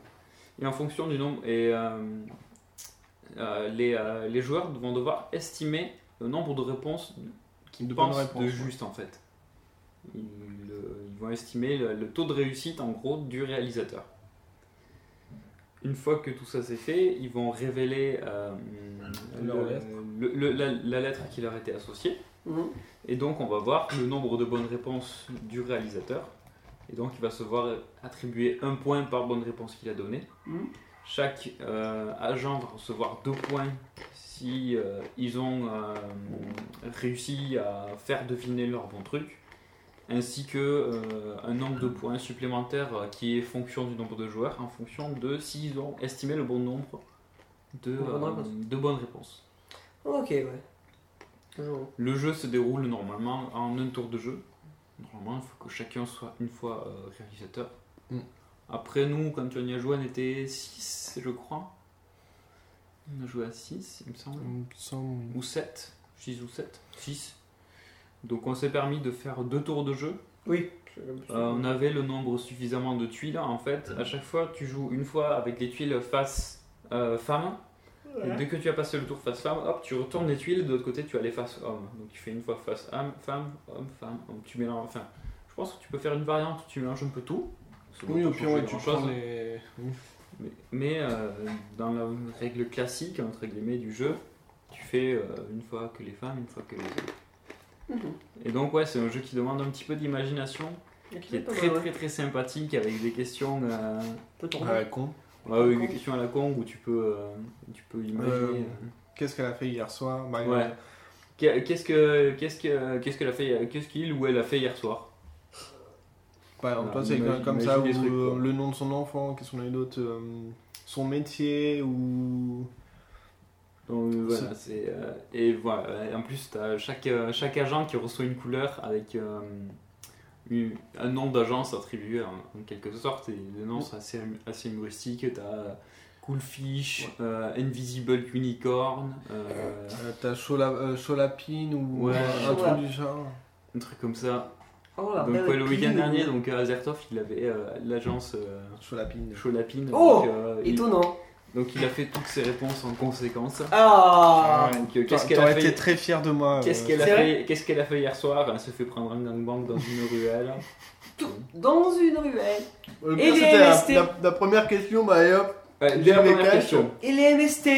Et en fonction du nombre, et euh, euh, les, euh, les joueurs vont devoir estimer le nombre de réponses qu'ils De pensent de ouais. juste en fait. Ils, le- ils vont estimer le, le taux de réussite en gros du réalisateur. Une fois que tout ça c'est fait, ils vont révéler euh, Leur le- lettre. le- le- la, la lettre qui leur était associée. Mhm. Et donc on va voir le nombre de bonnes réponses du réalisateur. Et donc il va se voir attribuer un point par bonne réponse qu'il a donnée. Mhm. Chaque euh, agent va recevoir deux points si euh, ils ont euh, réussi à faire deviner leur bon truc, ainsi que euh, un nombre de points supplémentaires euh, qui est fonction du nombre de joueurs, en fonction de s'ils ont estimé le bon nombre de, bonnes euh, réponses. de bonnes réponses. Ok, ouais. Toujours. Le jeu se déroule normalement en un tour de jeu. Normalement, il faut que chacun soit une fois euh, réalisateur. Mm. Après, nous, quand on y a joué, on était 6, je crois. On a joué à 6, il me semble. Il me semble- Ou 7. 6 ou 7 6. Donc, on s'est permis de faire deux tours de jeu. Oui. Euh, on avait le nombre suffisamment de tuiles. En fait, à chaque fois, tu joues une fois avec les tuiles face euh, femme. Et dès que tu as passé le tour face femme, hop, tu retournes les tuiles, de l'autre côté tu as les face homme. Donc tu fais une fois face homme, femme, homme, femme, homme. Tu mélanges, enfin, je pense que tu peux faire une variante où tu mélanges un peu tout. Oui, au pire, ouais, tu prends les. Mais, mais, euh, dans la règle classique, entre guillemets, du jeu, tu fais euh, une fois que les femmes, une fois que les hommes. Et donc ouais, c'est un jeu qui demande un petit peu d'imagination, qui est très mal, ouais. très très sympathique avec des questions... euh, tourner. Ah, con. ouais, avec des questions à la con où tu peux, euh, tu peux imaginer... Euh, euh, Qu'est-ce qu'elle a fait hier soir Bah, Ouais. Qu'est- Qu'est-ce que qu'est-ce que qu'est-ce qu'elle a fait qu'est-ce qu'il ou elle a fait hier soir? Par exemple, Ah, toi, c'est imagine- comme ça, ou le nom de son enfant, qu'est-ce qu'on a eu d'autre euh, Son métier, ou. Donc euh, voilà, c'est euh, et voilà. Et en plus, t'as chaque euh, chaque agent qui reçoit une couleur avec euh, une- un nom d'agence attribué en, en quelque sorte. Et les noms sont assez assez humoristiques. T'as euh, Cool Fish, euh, Invisible Unicorn, euh, euh, T'as Chola- euh, Cholapine, ou Ouais. un Chola. truc du genre. un truc comme ça. Oh, la Donc ouais, le week-end dernier, donc Azertov, il avait euh, l'agence euh, Sur la pine. Cholapine. Oh donc, euh, il, Étonnant. Donc il a fait toutes ses réponses en conséquence. Ah Donc euh, qu'est-ce qu'elle a T'aurais été fait très fier de moi. Qu'est-ce euh, qu'elle a, fait Qu'est-ce qu'elle a fait hier soir? Elle se fait prendre un gangbang dans une ruelle. Dans une ruelle. Et les c'était la, MST. la- la première question, bah et hop. Ouais, la les question. Et les MST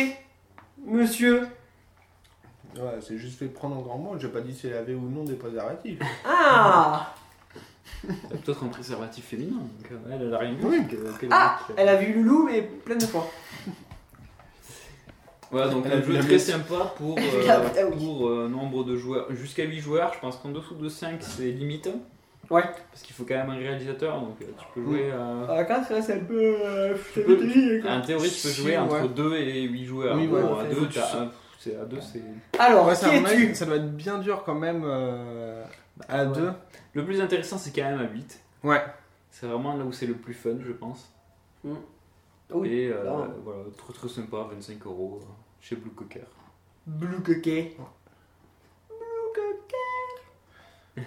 Monsieur Ouais, c'est juste fait prendre en grand mot. J'ai pas dit si elle avait ou non des préservatifs. Ah C'est Peut-être un préservatif féminin. Donc euh, elle, elle a rien vu. Oui. donc, euh, qu'elle- Ah qu'elle- Elle a vu Loulou, mais plein de fois. Voilà, donc Elle a un jeu très sympa pour, Elle a euh, pour euh, nombre de joueurs. Jusqu'à 8 joueurs, je pense qu'en dessous de 5 c'est limite. Ouais. Parce qu'il faut quand même un réalisateur, donc euh, tu peux jouer à... À 4, là, c'est un peu. euh, Tu peux- quoi. En théorie, tu peux jouer entre ouais. 2 et 8 joueurs. Oui, Bon, ouais, à fait, 2, faut que tu c'est à 2, c'est... Alors, Ouais, qui ça, à es-tu ça doit être bien dur quand même euh, à deux. Le plus intéressant, c'est quand même à 8. Ouais. C'est vraiment là où c'est le plus fun, je pense. Oui, et euh, voilà, trop trop sympa, 25 euros euh, chez Blue Cocker. Blue coquet. Euh,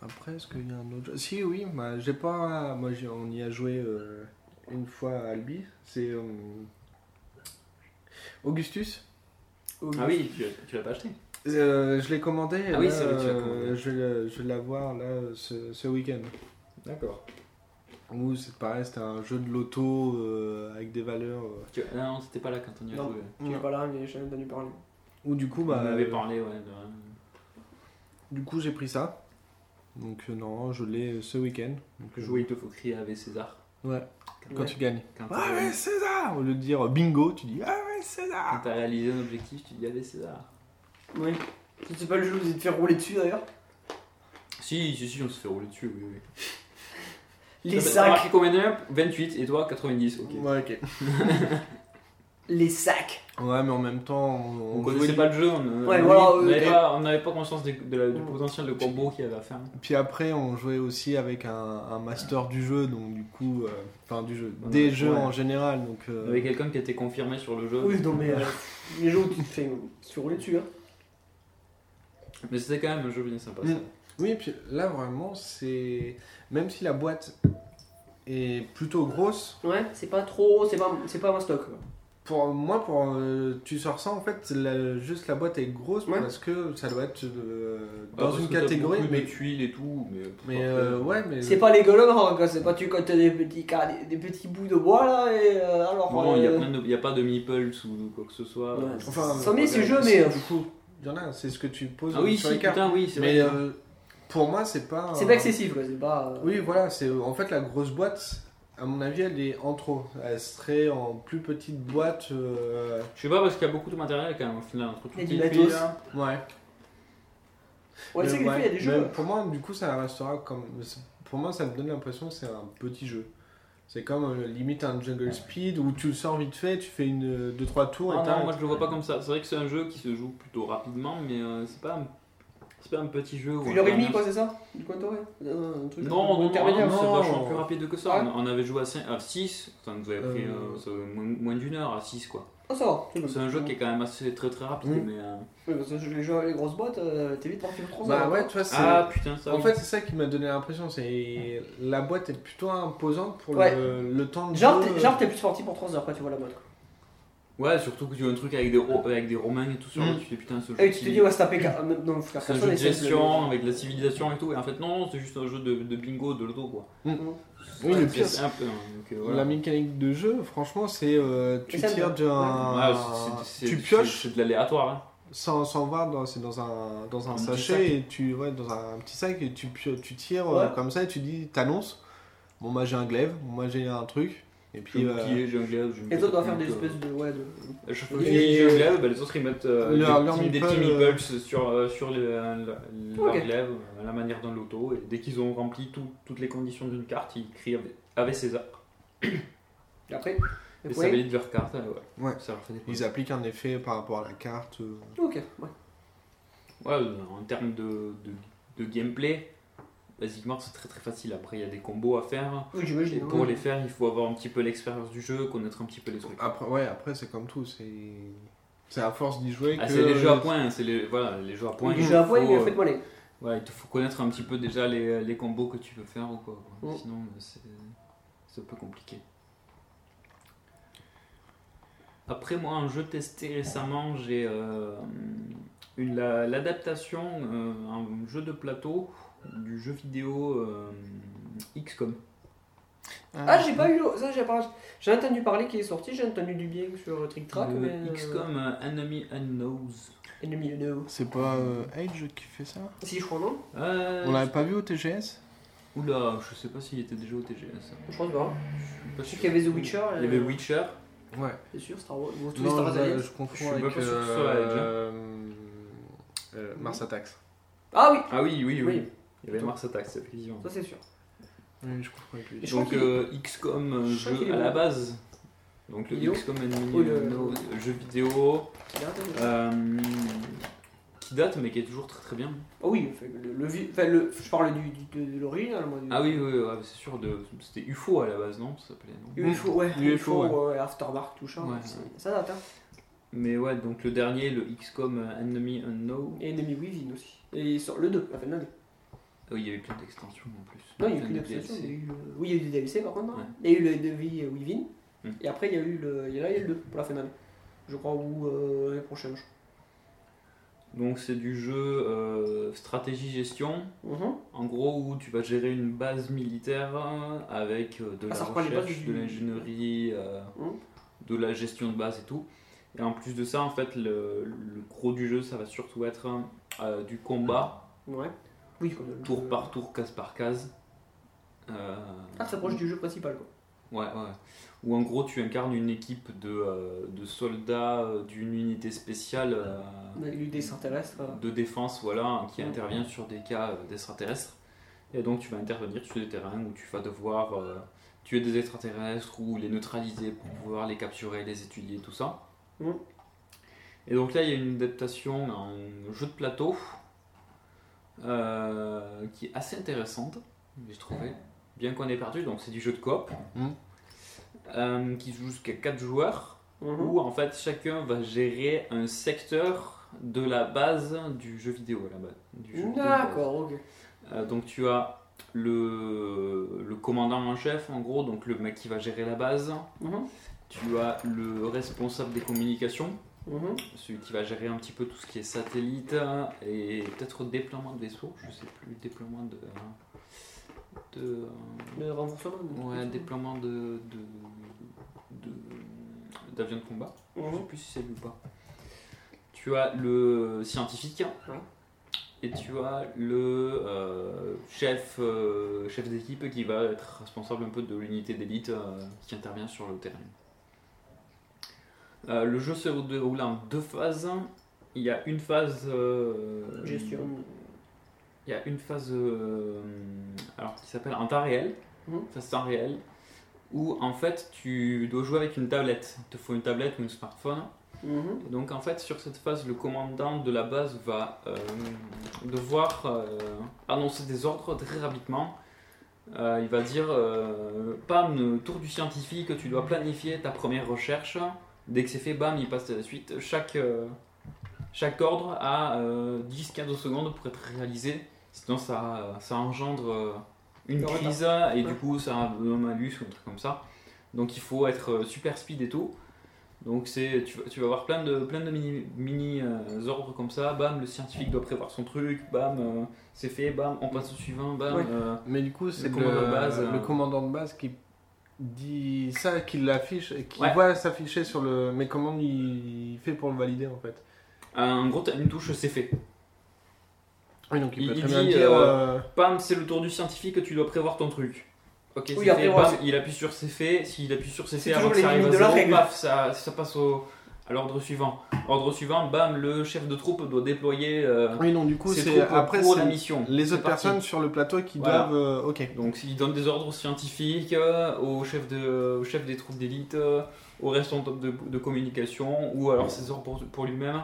après, est-ce qu'il y a un autre jeu? Si, oui, bah, j'ai pas. Moi, on y a joué euh, une fois à Albi. C'est. euh, Augustus. Ah oui, tu, tu l'as pas acheté Euh, je l'ai commandé. Ah oui, là, c'est tu l'as euh, je, vais je vais l'avoir là ce, ce week-end. D'accord. Où c'est pareil, c'était un jeu de loto euh, avec des valeurs. euh, Tu... ah Non, c'était pas là quand on y a Non. joué. Tu es pas là, mais j'en ai entendu parler. Où du coup, On bah, en avait parlé, ouais. de- du coup, j'ai pris ça. Donc euh, non, je l'ai ce week-end. Donc, jouer, il te faut crier avec César. Ouais. Quand Ouais. tu gagnes. Quand Ah ouais, César Au lieu de dire bingo, tu dis Ah ouais, quand César t'as réalisé un objectif, tu dis allez César. Oui. C'est pas le jeu où vous êtes fait rouler dessus d'ailleurs Si, si, si, on se fait rouler dessus, oui, oui. Les T'as sacs. marqué combien d'heures 28 et toi 90, ok. Ouais, ok. Les sacs. Ouais, mais en même temps, on, On on connaissait jouait- pas le jeu, on Ouais, on- voilà, on euh, n'avait et- pas, on n'avait pas conscience de, de la- du Mm. potentiel de combo qu'il y avait à faire. Puis après, on jouait aussi avec un, un master du jeu, donc du coup, euh, enfin du jeu, On des avait- jeux ouais. en général. Donc, euh, Il y avait quelqu'un qui était confirmé sur le jeu. Oui, non, mais euh, les jeux où tu te fais, tu te fais rouler dessus. Hein. Mais c'était quand même un jeu bien sympa. Mm. ça. Oui, et puis là vraiment, c'est même si la boîte est plutôt grosse, Ouais, c'est pas trop. C'est pas, c'est pas un stock. quoi. pour moi, pour euh, tu sors ça en fait, la- juste la boîte est grosse Ouais. parce que ça doit être euh, dans une catégorie, mais de tuiles et tout. Mais, mais euh, ouais, mais C'est pas les Rock, c'est pas tu quand t'as des petits, des, des petits bouts de bois là et euh, alors. Non, il y a euh, pas de meeples ou quoi que ce soit. Ouais. Enfin, mis, c'est jeu, mais, euh, y en a, c'est ce que tu poses Ah oui, sur si, les cartes. putain, oui, c'est Mais vrai. euh, pour moi, c'est pas. C'est pas excessif, quoi. C'est pas. euh, Oui, voilà, c'est en fait la grosse boîte. À mon avis, elle est en trop. Elle serait en plus petite boîte. euh, Je sais pas parce qu'il y a beaucoup de matériel quand même au final entre toutes Et les du matos. Ouais. Ouais, c'est Mais que ouais. il y a des Mais jeux. Pour moi, du coup, ça restera comme. Pour moi, ça me donne l'impression que c'est un petit jeu. C'est comme euh, limite un Jungle Speed où tu le sors vite fait, tu fais une 2-3 tours Ah et non, moi je le vois pas comme ça. C'est vrai que c'est un jeu qui se joue plutôt rapidement, mais euh, c'est pas un... c'est pas un petit jeu. on l'heure et demie, quoi, c'est ça? Du coin toré Un truc Non, non, non, intermédiaire. non, c'est vachement plus rapide que ça. Ouais. On on avait joué à, 5, à 6, ça nous avait pris Euh. euh, moins d'une heure à 6 quoi. Ah, ça va. C'est un jeu qui est quand même assez très très rapide, Mm. mais. euh, Oui, parce que les jeux avec les grosses boîtes, euh, t'es vite parti pour 3 Bah heures. ouais, tu vois, c'est. Ah putain, ça. En oui. fait, c'est ça qui m'a donné l'impression. C'est la boîte est plutôt imposante pour Ouais. le, le temps de Genre, jeu. t'es- genre, t'es plus parti pour 3 heures quand tu vois la boîte. quoi. Ouais, surtout que tu as un truc avec des, ro- avec des romains et tout sur Mm. tu te dis putain, ce jeu. Et tu te dis, ouais, dans le frère C'est un jeu de gestion avec de la civilisation et tout, et en fait, non, c'est juste un jeu de, de bingo, de loto quoi. Mm. Oui, le pire, un peu. hein, donc, euh, voilà. La mécanique de jeu, franchement, c'est euh, tu ça tires d'un. Ouais, tu pioches C'est de l'aléatoire. Hein. sans, sans voir, dans- c'est dans un, dans un sachet sac. et tu ouais, dans un petit sac et tu, tu tires euh, comme ça et tu dis, t'annonces. Bon, moi j'ai un glaive, bon, moi j'ai un truc. Et puis. J'ai un euh, bouclier, j'ai un glaive. j'ai une Et toi, tu dois faire des euh, espèces de. Ouais, de. Chaque fois que Et- j'ai un glaive, bah, les autres ils mettent euh, Leur- des, petits, des meeple, petits euh, meeples sur, euh, sur le, le- leur Ok. glaive à la manière d'un loto. Et dès qu'ils ont rempli tout- toutes les conditions d'une carte, ils crient avec, César. Et après Et les ça valide leur carte. hein, ouais. Ouais. Ça leur fait des points. Ils appliquent un effet par rapport à la carte. euh. Ok, ouais. Ouais, euh, en termes de, de, de gameplay, basiquement c'est très très facile. Après, il y a des combos à faire. Oui, Et pour les faire, il faut avoir un petit peu l'expérience du jeu, connaître un petit peu les trucs. Après, ouais, après c'est comme tout. C'est c'est à force d'y jouer Ah, que. c'est les jeux à points, c'est les, voilà, les jeux à points. Les il jeux à points, faut, mais euh, faites-moi les. Ouais, il te faut connaître un petit peu déjà les, les combos que tu veux faire ou quoi. quoi. Mm. Sinon, euh, c'est c'est un peu compliqué. Après, moi, un jeu testé récemment, j'ai euh, la- l'adaptation, euh, un jeu de plateau du jeu vidéo euh, XCOM. Ah, j'ai pas eu ça, j'ai pas. J'ai entendu parler qu'il est sorti, j'ai entendu du bien sur Trick Track, Le mais. euh, XCOM euh, Enemy Unknowns. Enemy Unknown. C'est pas euh, Age qui fait ça? Si, je crois, non Euh, On l'avait pas vu au TGS Oula, je sais pas s'il était déjà au TGS. Je pense pas. Je sais sûr. qu'il y avait The Witcher. Il y avait Witcher. Ouais. C'est sûr, Star Wars. Ou tous les Non, Star je, Alliance. je confonds Je suis avec pas sûr que ce soit euh, euh, Mars Attacks. Ah oui, Ah oui, oui, oui. Oui. Il y avait Mars Attacks, effectivement. ça c'est sûr. Oui, je. Et crois Donc euh, XCOM euh, je jeu à bon. la base. Donc le Vidéo XCOM Enemy Oui, le- Unknown, jeu vidéo euh, qui date mais qui est toujours très très bien. Ah oui, le, le, vi- enfin, le- je parle du, du- de, de l'original, moi. Du, Ah oui, oui, ouais, c'est sûr. De, c'était UFO à la base, non? Ça s'appelait, non? UFO, ouais. UFO, UFO, ouais, Aftermark, tout ça. Ouais, c'est- ouais. Ça date, hein. Mais ouais, donc le dernier, le XCOM Enemy Unknown. Et Enemy Within aussi. Et il sort le 2, la fin de l'année. Oui, il y avait plein d'extensions en plus. Non, il a Plein y a eu le- Oui, il y a eu des DLC par contre. Ouais. Il y a eu le Enemy Within. Hmm. Et après, il y a eu le. Il y a a le 2 pour la fin d'année. Je crois, ou euh, l'année prochaine. Donc c'est du jeu euh, stratégie-gestion. Mhm. En gros, où tu vas gérer une base militaire avec euh, de Ah, la recherche, de l'ingénierie, euh, Mhm. de la gestion de base et tout. Et en plus de ça, en fait, le, le gros du jeu, ça va surtout être du combat, Ouais. Oui, comme le tour par tour, case par case. Euh, Ah, ça s'approche du jeu principal, quoi. Ouais, ouais. Où en gros, tu incarnes une équipe de, euh, de soldats euh, d'une unité spéciale. euh, euh. de défense voilà, qui intervient sur des cas euh, d'extraterrestres. Et donc tu vas intervenir sur des terrains où tu vas devoir euh, tuer des extraterrestres ou les neutraliser pour pouvoir les capturer, les étudier, tout ça. Et donc là il y a une adaptation en jeu de plateau euh, qui est assez intéressante, j'ai trouvé. Bien qu'on ait perdu, donc c'est du jeu de coop Mm. euh, qui joue jusqu'à 4 joueurs Mhm. où en fait chacun va gérer un secteur de la base du jeu vidéo vidéo. D'accord, ok. Euh, donc tu as le, le commandant en chef en gros, donc le mec qui va gérer la base. Mhm. Tu as le responsable des communications, Mhm. celui qui va gérer un petit peu tout ce qui est satellite et peut-être déploiement de vaisseaux, je sais plus, déploiement de... de Le renforcement. de- ouais, déploiement de... de, de- d'avions de combat. Je sais Mhm. plus si c'est lui ou pas. Tu as le scientifique et tu as le euh, chef, euh, chef d'équipe qui va être responsable un peu de l'unité d'élite euh, qui intervient sur le terrain. Euh, le jeu se déroule en deux phases. Il y a une phase. euh, Gestion. Il y a une phase euh, alors, qui s'appelle en temps réel. Mhm. Phase temps réel. Où en fait tu dois jouer avec une tablette. Il te faut une tablette ou un smartphone. Mhm. Donc en fait sur cette phase le commandant de la base va devoir annoncer des ordres très rapidement. Euh, il va dire euh, Pam, tour du scientifique, tu dois planifier ta première recherche. Dès que c'est fait, bam, il passe à la suite. Chaque, euh, chaque ordre a 10-15 secondes pour être réalisé. Sinon ça, ça engendre euh, une crise et Ouais. du coup ça a un malus ou un truc comme ça. Donc il faut être euh, super speed et tout. Donc c'est tu, vas- tu vas avoir plein de plein de mini, mini euh, ordres comme ça. Bam, le scientifique doit prévoir son truc. Bam, euh, c'est fait. Bam, on passe au suivant. Bam. Ouais. euh, Mais du coup, c'est le, euh, commandant de base qui dit ça, qui l'affiche, qui Ouais. voit s'afficher sur le. Mais comment il fait pour le valider en fait? En gros, t'as une touche, c'est fait. Oui, donc il, peut il très bien dit, dire. euh, euh, Bam, c'est le tour du scientifique, tu dois prévoir ton truc. Ok, c'est Oui, fait, après, bam, il appuie sur c'est fait. S'il appuie sur c'est fait avant que ça arrive à zéro, paf, ça, ça passe au, à l'ordre suivant. Ordre suivant, bam, le chef de troupe doit déployer euh, Oui, donc du coup, ses c'est troupes après pour la mission. les autres personnes sur le plateau qui Voilà. doivent. euh, ok. Donc il donne des ordres scientifiques, euh, au, chef de, au chef des troupes d'élite, euh, au responsable de, de communication, ou alors ses ordres pour, pour lui-même.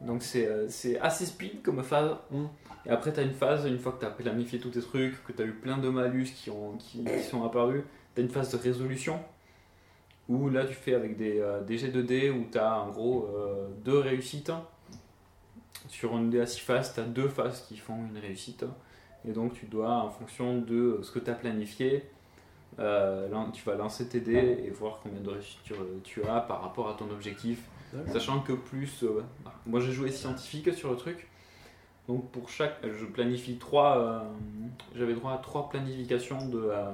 Donc c'est c'est assez speed comme phase. Mm. Et après tu as une phase, une fois que tu as planifié tous tes trucs, que tu as eu plein de malus qui, ont, qui, qui sont apparus, tu as une phase de résolution. Où là tu fais avec des, euh, des G2D où tu as en gros euh, deux réussites sur un dé à 6 faces, tu as deux faces qui font une réussite. Et donc tu dois, en fonction de ce que tu as planifié, euh, tu vas lancer tes dés et voir combien de réussites tu, tu as par rapport à ton objectif. Sachant que plus. euh, moi j'ai joué scientifique sur le truc. Donc pour chaque. Je planifie trois. euh, J'avais droit à trois planifications de, euh,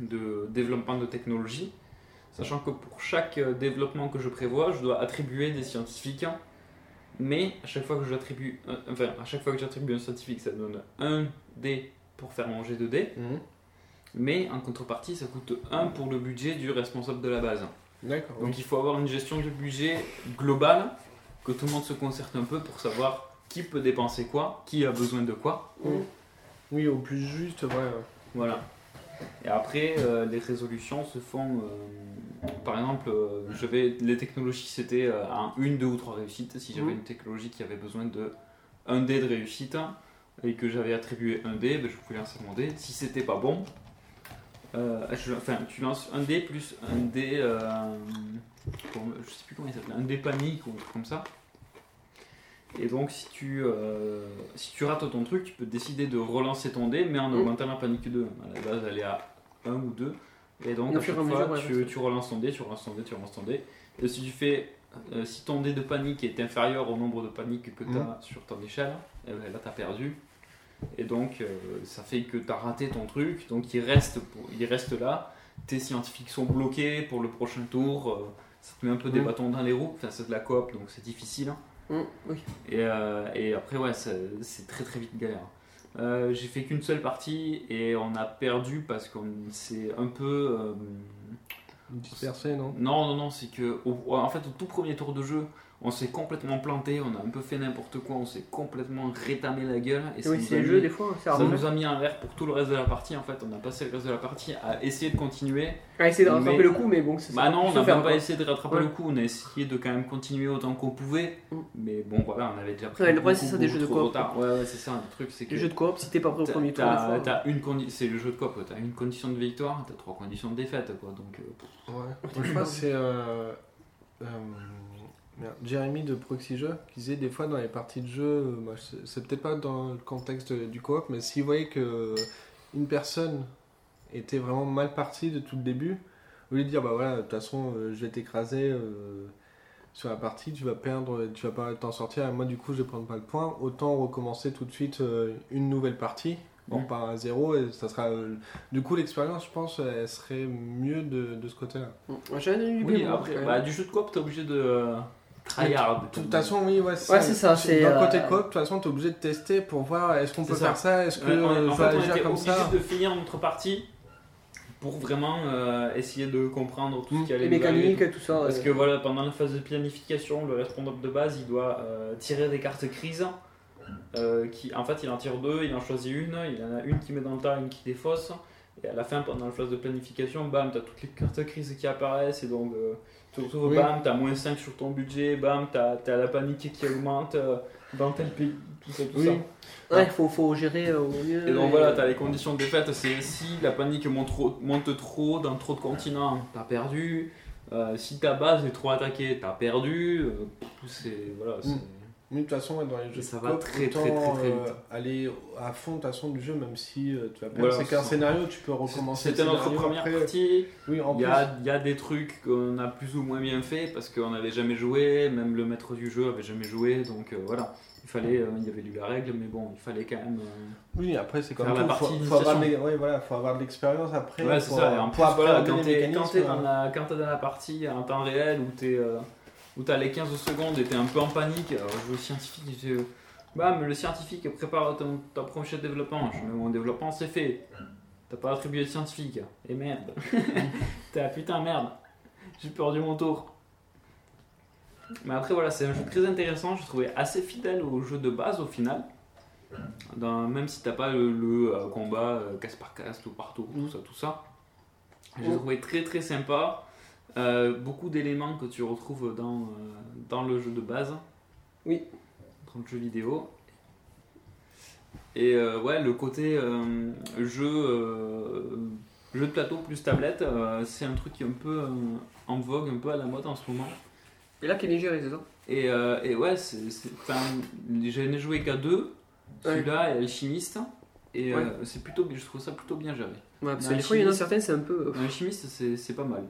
de développement de technologie. Sachant que pour chaque euh, développement que je prévois, je dois attribuer des scientifiques. Mais à chaque fois que j'attribue. euh, Enfin, à chaque fois que j'attribue un scientifique, ça donne un dé pour faire manger de dés. Mhm. Mais en contrepartie, ça coûte 1 pour le budget du responsable de la base. D'accord. Donc il faut avoir une gestion du budget globale, que tout le monde se concerte un peu pour savoir qui peut dépenser quoi, qui a besoin de quoi. Oui, au plus juste, ouais. Voilà. Et après, euh, les résolutions se font. euh, par exemple, euh, j'avais les technologies, c'était à une, deux ou trois réussites. Si j'avais une technologie qui avait besoin de un dé de réussite et que j'avais attribué un dé, ben, je pouvais lancer mon dé. Si c'était pas bon, je- enfin, tu lances un dé plus un dé. je sais plus comment il s'appelle, un dé panique ou un truc comme ça. Et donc, si tu, euh, si tu rates ton truc, tu peux décider de relancer ton dé, mais en Mm. augmentant la panique 2. À la base, elle est à 1 ou 2. Et donc, à chaque fois, mesure, ouais, tu, relances ton dé, tu relances ton dé, tu relances ton dé. Et si tu fais. euh, si ton dé de panique est inférieur au nombre de paniques que tu as Mm. sur ton échelle, eh ben, là, tu as perdu. Et donc, euh, ça fait que tu as raté ton truc. Donc, il reste, pour- il reste là. Tes scientifiques sont bloqués pour le prochain tour. euh, ça te met un peu des Mm. bâtons dans les roues. Enfin, c'est de la coop, donc c'est difficile. Oui. Et, euh, et après, ouais, c'est très très vite galère. Euh, j'ai fait qu'une seule partie et on a perdu parce qu'on s'est un peu. euh, Dispersé, non? Non, non, non, c'est que. au- en fait, au tout premier tour de jeu, on s'est complètement planté, on a un peu fait n'importe quoi, on s'est complètement rétamé la gueule. Et ça Oui, nous c'est mis- jeux, des fois, c'est ça rare. nous a mis en l'air pour tout le reste de la partie. En fait, on a passé le reste de la partie à essayer de continuer. À essayer de rattraper Mais- le coup, mais bon, c'est Bah ça. non, on n'a pas quoi. essayé de rattraper Ouais. le coup, on a essayé de quand même continuer autant qu'on pouvait. Mm. Mais bon, voilà, on avait déjà pris Ouais, le problème, c'est ça, des jeux de coop. retard. Ouais, ouais, c'est ça, le truc, c'est que. Les jeux de coop, si t'es pas prêt au premier tour, t'as- une condi- c'est le jeu de coop, t'as une condition de victoire, t'as trois conditions de défaite, quoi. Donc, euh, Ouais. Je c'est merde, Jérémy de Proxy Jeux qui disait des fois dans les parties de jeu, euh, c'est- peut-être pas dans le contexte du coop, mais s'il voyait que une personne était vraiment mal partie de tout le début, au lieu de dire bah voilà, de toute façon euh, je vais t'écraser euh, sur la partie, tu vas perdre, tu vas pas t'en sortir, et moi du coup je vais prendre pas le point, autant recommencer tout de suite euh, une nouvelle partie. On Mm. repart à zéro et ça sera. euh, du coup, l'expérience, je pense, elle serait mieux de, de ce côté-là. Hum, J'ai eu du Oui, après, bah, du jeu de coop, t'es obligé de euh, tryhard. De toute façon, oui, ouais, Ouais, c'est ça, c'est, D'un euh, côté coop, de toute façon, t'es obligé de tester pour voir est-ce qu'on peut ça. faire ça, est-ce que Ouais, en- euh, en je fait, on était comme obligé ça de finir notre partie pour vraiment euh, essayer de comprendre tout ce Mm. qui allait Les nous arriver. mécaniques, tout ça. Parce ouais. que voilà, pendant la phase de planification, le responsable de base, il doit euh, tirer des cartes crises. euh, qui, en fait, il en tire deux, il en choisit une, il en a une qui met dans le tas, une qui défausse. Et à la fin, pendant la phase de planification, bam, t'as toutes les cartes crises qui apparaissent. Et donc, euh, tu te retrouves, Oui. bam, t'as moins 5 sur ton budget, bam, t'as as la panique qui augmente euh, dans tel pays, tout ça, tout Oui. ça. Ouais, faut, faut gérer euh, au mieux. Et donc et- voilà, t'as les conditions de défaite, c'est si la panique monte trop, monte trop dans trop de continents, t'as perdu. Euh, si ta base est trop attaquée, t'as perdu. Euh, c'est voilà, c'est- Mm. Mais de toute façon, dans les jeux Ça de va coop, très, autant, très, très, très euh, vite. aller à fond de toute façon du jeu, même si euh, tu vas perdre. Voilà, c'est qu'un scénario, tu peux recommencer. C'était notre première après. partie. Oui, en Il y, plus. a, il y a des trucs qu'on a plus ou moins bien fait parce qu'on n'avait jamais joué, même le maître du jeu avait jamais joué, donc euh, voilà. Il fallait, euh, il y avait lu la règle, mais bon, il fallait quand même. euh, Oui, après, c'est comme Faire la tout. partie Faut, avoir, ouais, voilà, faut avoir de l'expérience après. Ouais, c'est ça. Et en plus, voilà, quand t'es dans, hein. la, la partie en temps réel où t'es euh, où t'as les 15 secondes et t'es un peu en panique, alors je au scientifique, je dis, euh, bam, le scientifique prépare ton, ta prochain développement. Je mets mon développement, c'est fait. T'as pas attribué de scientifique. Et merde. T'as putain merde. J'ai perdu mon tour. Mais après voilà, c'est un jeu très intéressant, je trouvais assez fidèle au jeu de base au final. Dans- même si t'as pas le, le, euh, combat euh, casse par casse, tout partout, tout ça, tout ça. Je l'ai trouvé très très sympa. Euh, beaucoup d'éléments que tu retrouves dans, euh, dans le jeu de base. Oui. Dans le jeu vidéo. Et euh, ouais, le côté jeu, jeu de plateau plus tablette, c'est un truc qui est un peu en vogue, un peu à la mode en ce moment. Et là, qui est bien géré, c'est ça Et, euh, et ouais, c'est, j'en ai joué qu'à deux. Celui-là et Alchimiste. Et euh, c'est plutôt, je trouve ça plutôt bien géré. Ouais, parce que des fois, il y en a chimiste. certaines, c'est un peu. euh, Alchimiste, c'est, c'est pas mal.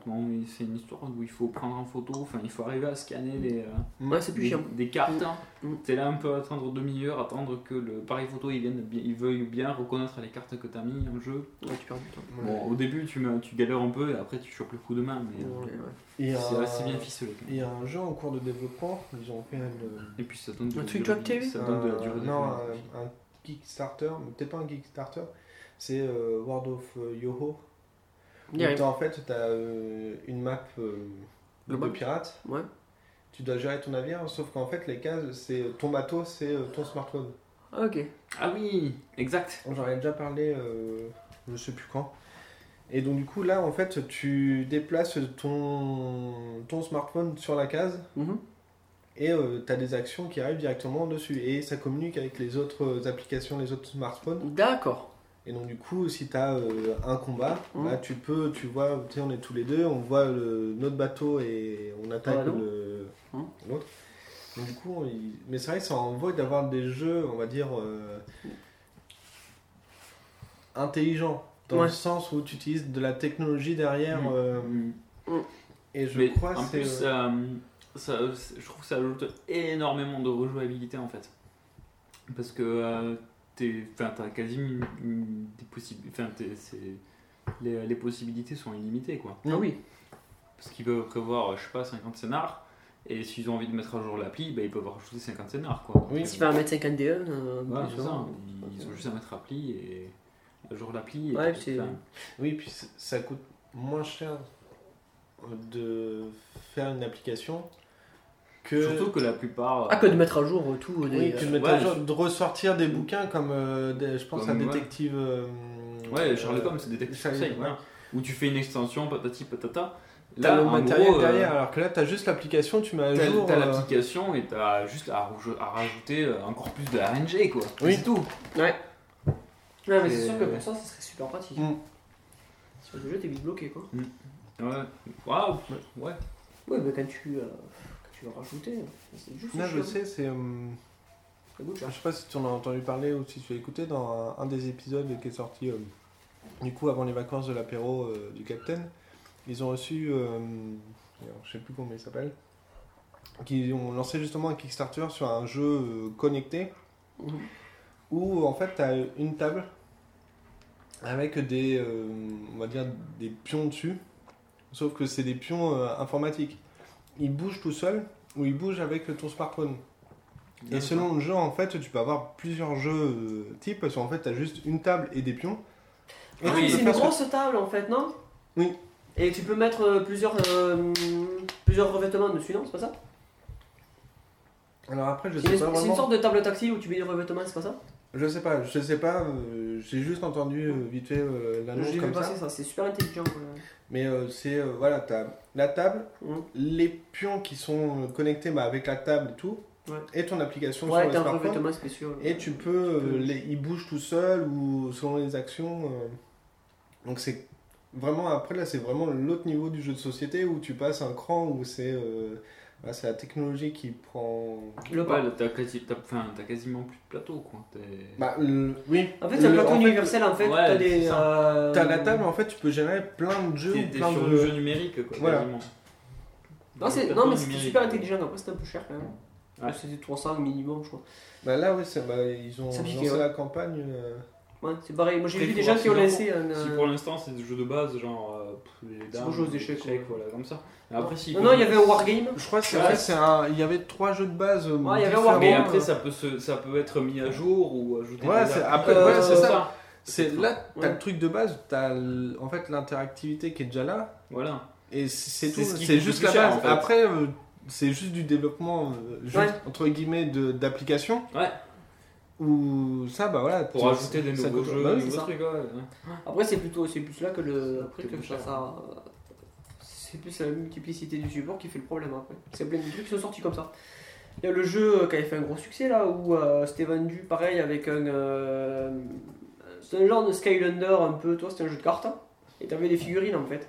C'est une histoire où il faut prendre en photo, enfin, il faut arriver à scanner les, euh, Ouais, c'est plus des, chiant. des cartes. Mm. T'es là un peu à attendre demi-heure, attendre que le pareil photo il, vienne, il veuille bien reconnaître les cartes que t'as mis en jeu. Ouais, tu perds du temps. Bon, au début tu, me- tu galères un peu et après tu chopes le coup de main, mais euh, Ouais, c'est un- assez bien ficelé. Il y a un jeu en cours de développement, ils ont fait une, Et puis ça donne de Un truc durée- Active ça donne de la un- durée de non, un, un Kickstarter, mais peut-être pas un Kickstarter, c'est euh, World of euh, Yoho. Il y a- Donc, t'as- en fait, tu as une map euh, de pirates. Ouais. Tu dois gérer ton navire, sauf qu'en fait, les cases, c'est ton bateau, c'est euh, ton smartphone. Ah, ok. Ah oui, exact. J'en ai déjà parlé, euh, je sais plus quand. Et donc, du coup, là, en fait, tu déplaces ton, ton smartphone sur la case Mhm. Et tu as des actions qui arrivent directement dessus. Et ça communique avec les autres applications, les autres smartphones. D'accord. Et donc, du coup, si tu as un combat, Mhm. bah, tu peux, tu vois, tu sais, on est tous les deux, on voit le, notre bateau et on attaque Ah, Mhm. l'autre. Donc, du coup, il- mais c'est vrai que c'est en vogue d'avoir des jeux, on va dire, euh, intelligents. Dans Ouais. le sens où tu utilises de la technologie derrière. Euh, Mhm. et je Mais crois en c'est. plus, euh, ça, je trouve que ça ajoute énormément de rejouabilité en fait. Parce que euh, t'as une- des possibilités. Les, les possibilités sont illimitées quoi. Ah oui. Parce qu'ils peuvent prévoir, je sais pas, 50 scénars. Et s'ils ont envie de mettre à jour l'appli, bah, ils peuvent rajouter 50 scénars quoi. Oui. Si tu vas mettre 51, euh, Voilà, plus c'est ça. souvent. Ils, ils ont juste à mettre appli et à jour l'appli. Ouais, Oui, puis ça coûte moins cher de faire une application que. Surtout que la plupart. Ah, que de mettre à jour euh, tout. des- Oui, que de, mettre Ouais, à jour- je- de ressortir des bouquins comme, euh, des- je pense, Comme, à ouais. Détective. euh, Ouais, Sherlock euh, Holmes, c'est détective conseil, ouais. Où tu fais une extension, patati patata. T'as le en matériel gros, euh, derrière, alors que là, t'as juste l'application, tu mets à T'as jour. t'as euh, l'application et t'as juste à, raj- à rajouter euh, encore plus de RNG quoi. Oui. C'est tout. Ouais. Ouais, mais c'est sûr que pour ça, ça serait super pratique. Mm. Sur le jeu, t'es vite bloqué quoi. Ouais. Waouh. Ouais. Oui, mais quand tu, euh, quand tu veux rajouter, juste. Je sais, c'est. euh, Je cher. sais pas si tu en as entendu parler ou si tu as écouté dans un, un des épisodes qui est sorti euh, du coup avant les vacances de l'apéro euh, du Capitaine. Ils ont reçu, euh, je sais plus comment il s'appelle, qui ont lancé justement un Kickstarter sur un jeu connecté Mhm. où en fait tu as une table avec des, on va dire des pions dessus, sauf que c'est des pions informatiques. Ils bougent tout seuls ou ils bougent avec ton smartphone. Et selon le jeu, en fait, tu peux avoir plusieurs jeux euh, types, parce qu'en fait, tu as juste une table et des pions. Et Ah, oui, c'est une que- grosse table en fait, non? Oui. Et tu peux mettre euh, plusieurs, euh, plusieurs revêtements dessus, non? C'est pas ça? Alors après, je sais une, pas c'est une vraiment. sorte de table tactile où tu mets des revêtements, c'est pas ça? Je sais pas, je sais pas. euh, J'ai juste entendu euh, vite fait euh, J'ai vu comme ça. ça, c'est super intelligent. euh. Mais c'est voilà, t'as la table, Mhm. les pions qui sont connectés bah, avec la table et tout, Ouais. et ton application Ouais, sur le smartphone. spécial. Et tu peux, euh, peux- les, ils bougent tout seuls ou selon les actions. Donc c'est vraiment, après là, c'est vraiment l'autre niveau du jeu de société où tu passes un cran où c'est c'est la technologie qui prend. Le pas. t'as quasi- quasiment plus de plateau quoi. T'es- Bah, le- oui. En fait, c'est un Le- plateau en fait, universel en fait. ouais, t'as des. euh, T'as la table, en fait, tu peux générer plein de jeux t'es plein sur de. le jeu numérique quoi. Voilà. quasiment. Non, c'est- non, mais c'était super intelligent. Après, c'était un peu cher quand même. Ouais. C'était 300 minimum, je crois. Bah là, oui, bah, ils ont Ça lancé ouais. la campagne. euh, Ouais, c'est pareil. Moi, j'ai vu des gens qui ont un. Si euh, pour l'instant c'est des jeux de base, genre C'est jouer aux échecs, échecs, voilà, comme ça. Et après, si Non, non, il y avait un wargame. Je crois que c'est Ouais. vrai, c'est un- il y avait trois jeux de base. euh, Ouais, il y avait un différents. Wargame. Mais après, ça peut, se, ça peut être mis à jour ou ajouter Ouais, des après, euh, ouais, c'est ça. C'est là, t'as Ouais. le truc de base, t'as l- en fait l'interactivité qui est déjà là, Voilà. et c'est tout. ce C'est coûte juste la base. en fait. Après, euh, c'est juste du développement, euh, juste, Ouais. entre guillemets, de- d'application. Ouais. Ou ça, bah voilà. Pour ajouter des nouveaux jeux, bah des nouveaux trucs, ouais. Après, c'est plutôt, c'est plus là que le. Après, que ça, ça- C'est plus la multiplicité du support qui fait le problème après. C'est plein de trucs qui sont sortis comme ça. Il y a le jeu euh, qui avait fait un gros succès là, où euh, c'était vendu pareil avec un. euh, C'est un genre de Skylander un peu, toi, c'était un jeu de cartes. hein. Et t'avais des figurines en fait.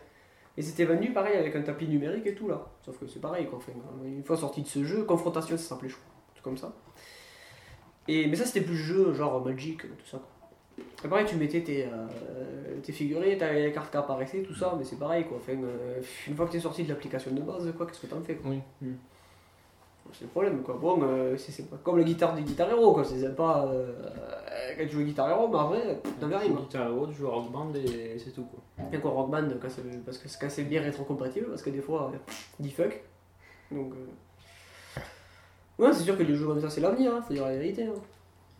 Et c'était vendu pareil avec un tapis numérique et tout là. Sauf que c'est pareil quoi. Enfin, une fois sorti de ce jeu, confrontation ça s'appelait je crois. Comme ça. Et, mais ça c'était plus jeu genre Magic, tout ça. Et pareil, tu mettais tes, euh, tes figurines, t'avais les cartes qui apparaissaient, tout ça, mais c'est pareil quoi. Enfin, euh, une fois que t'es sorti de l'application de base, quoi, qu'est-ce que t'en fais quoi Oui. C'est le problème quoi. Bon, euh, c'est pas comme la guitare des Guitar Hero quoi. C'est euh, quand tu joues Guitar Hero, mais après, t'en verras rien. Guitar Hero, tu joues Rock Band et c'est tout quoi. Et quoi, Rock Band, parce que c'est bien rétrocompatible, parce que des fois, euh, dit fuck. Donc, euh... ouais, c'est sûr que les jeux comme ça, c'est l'avenir, hein, faut dire la vérité. hein.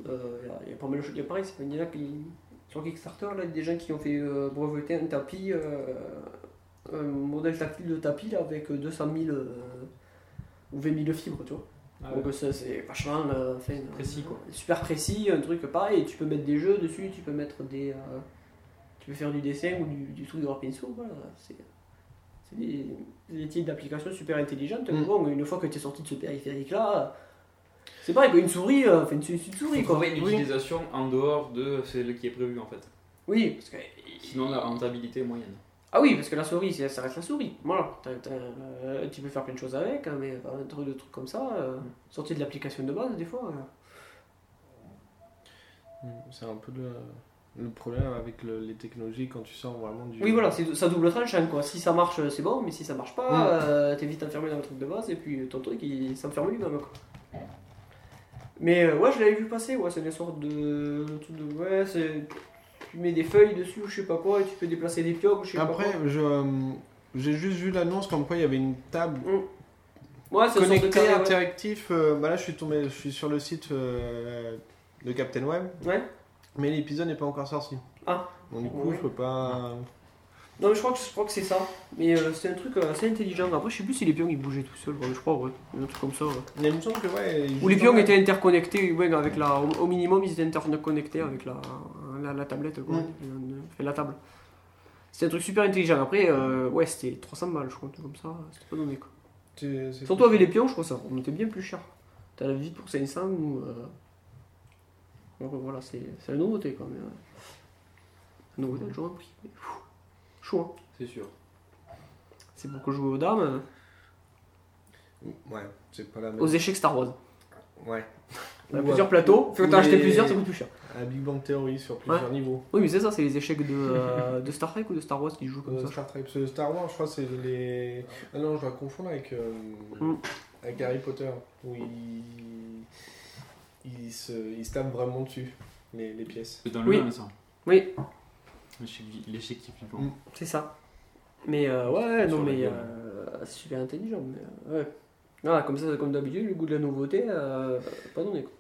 Euh, Il y, a- il pas mal de choses, il y a pareil, c'est- il a qui, sur Kickstarter, là, des gens qui ont fait euh, breveter un tapis, euh, un modèle tactile de tapis là, avec 200 000 euh, ou 20 000 fibres, tu vois. Ah Donc ça, c'est vachement fait, Précis, quoi. Super précis, un truc pareil, tu peux mettre des jeux dessus, tu peux mettre des... tu peux faire du dessin ou du, du truc de pinceau, voilà. C'est c'est des, types d'applications super intelligentes. mais Mm. Bon, une fois que tu es sorti de ce périphérique-là, c'est pareil, quoi, une souris, euh, enfin, une, une souris, Faut quoi. une Oui. utilisation en dehors de celle qui est prévue en fait. Oui, parce que... Sinon la rentabilité est moyenne. Ah oui, parce que la souris, ça reste la souris. Voilà, euh, tu peux faire plein de choses avec, hein, mais euh, un truc de trucs comme ça, euh, sorti de l'application de base, des fois... euh, Mm, C'est un peu le, le problème avec le- les technologies quand tu sors vraiment du. Oui, voilà, c'est ça double tranchant quoi. Si ça marche, c'est bon, mais si ça marche pas, Mm. euh, t'es vite enfermé dans le truc de base et puis ton truc il s'enferme lui-même quoi. Mais euh, ouais, je l'avais vu passer, ouais, c'est des sortes de. trucs de ouais, c'est. Tu mets des feuilles dessus ou je sais pas quoi et tu peux déplacer des pioches ou je sais Après, pas quoi. je, euh, j'ai juste vu l'annonce comme quoi il y avait une table Ouais, c'est de ouais. interactif. euh, bah là, je suis tombé, je suis sur le site euh, de Captain Web, Ouais. Mais l'épisode n'est pas encore sorti. Ah. Donc du coup, Ouais. je peux pas. Non, mais je crois que, je crois que c'est ça. Mais euh, c'est un truc euh, assez intelligent. Après, je sais plus si les pions ils bougeaient tout seuls, je crois, ouais. Un truc comme ça, ouais. Il me semble que ouais. Ou les pions étaient interconnectés, ouais, avec la, au, minimum ils étaient interconnectés avec la, la, la tablette, quoi. Mm. Fait la table. C'était un truc super intelligent. Après, euh, ouais, c'était 300 balles, je crois, un truc comme ça. C'était pas donné, quoi. C'est- c'est- Surtout avec les pions, je crois ça remontait bien plus cher. T'as la vie pour 500 ou. Euh... donc, voilà, c'est la nouveauté, quoi. Mais, euh, La nouveauté, un prix. Chaud, hein. C'est sûr. C'est pour que je joue aux dames, euh, Ouais, c'est pas la même. aux échecs Star Wars. Ouais. On a Ou plusieurs à- plateaux, faut que t'en ou acheter les- plusieurs, ça coûte plus cher. À Big Bang Theory sur plusieurs niveaux. Oui, mais c'est ça, c'est les échecs de, euh, de Star Trek ou de Star Wars qui jouent comme Euh, ça? Star Trek, parce que Star Wars, je crois, c'est les. Ah non, je dois confondre avec, euh, Mm. avec Harry Potter, où ils il se, il se tapent vraiment dessus, les, les pièces. C'est dans le Oui. même ça. Oui, L'échec qui flippant. Mm. c'est ça. Mais euh, ouais, non, mais euh, c'est super intelligent. Mais, euh, ouais. Ah, comme ça, comme d'habitude, le goût de la nouveauté, euh, pas donné. Quoi.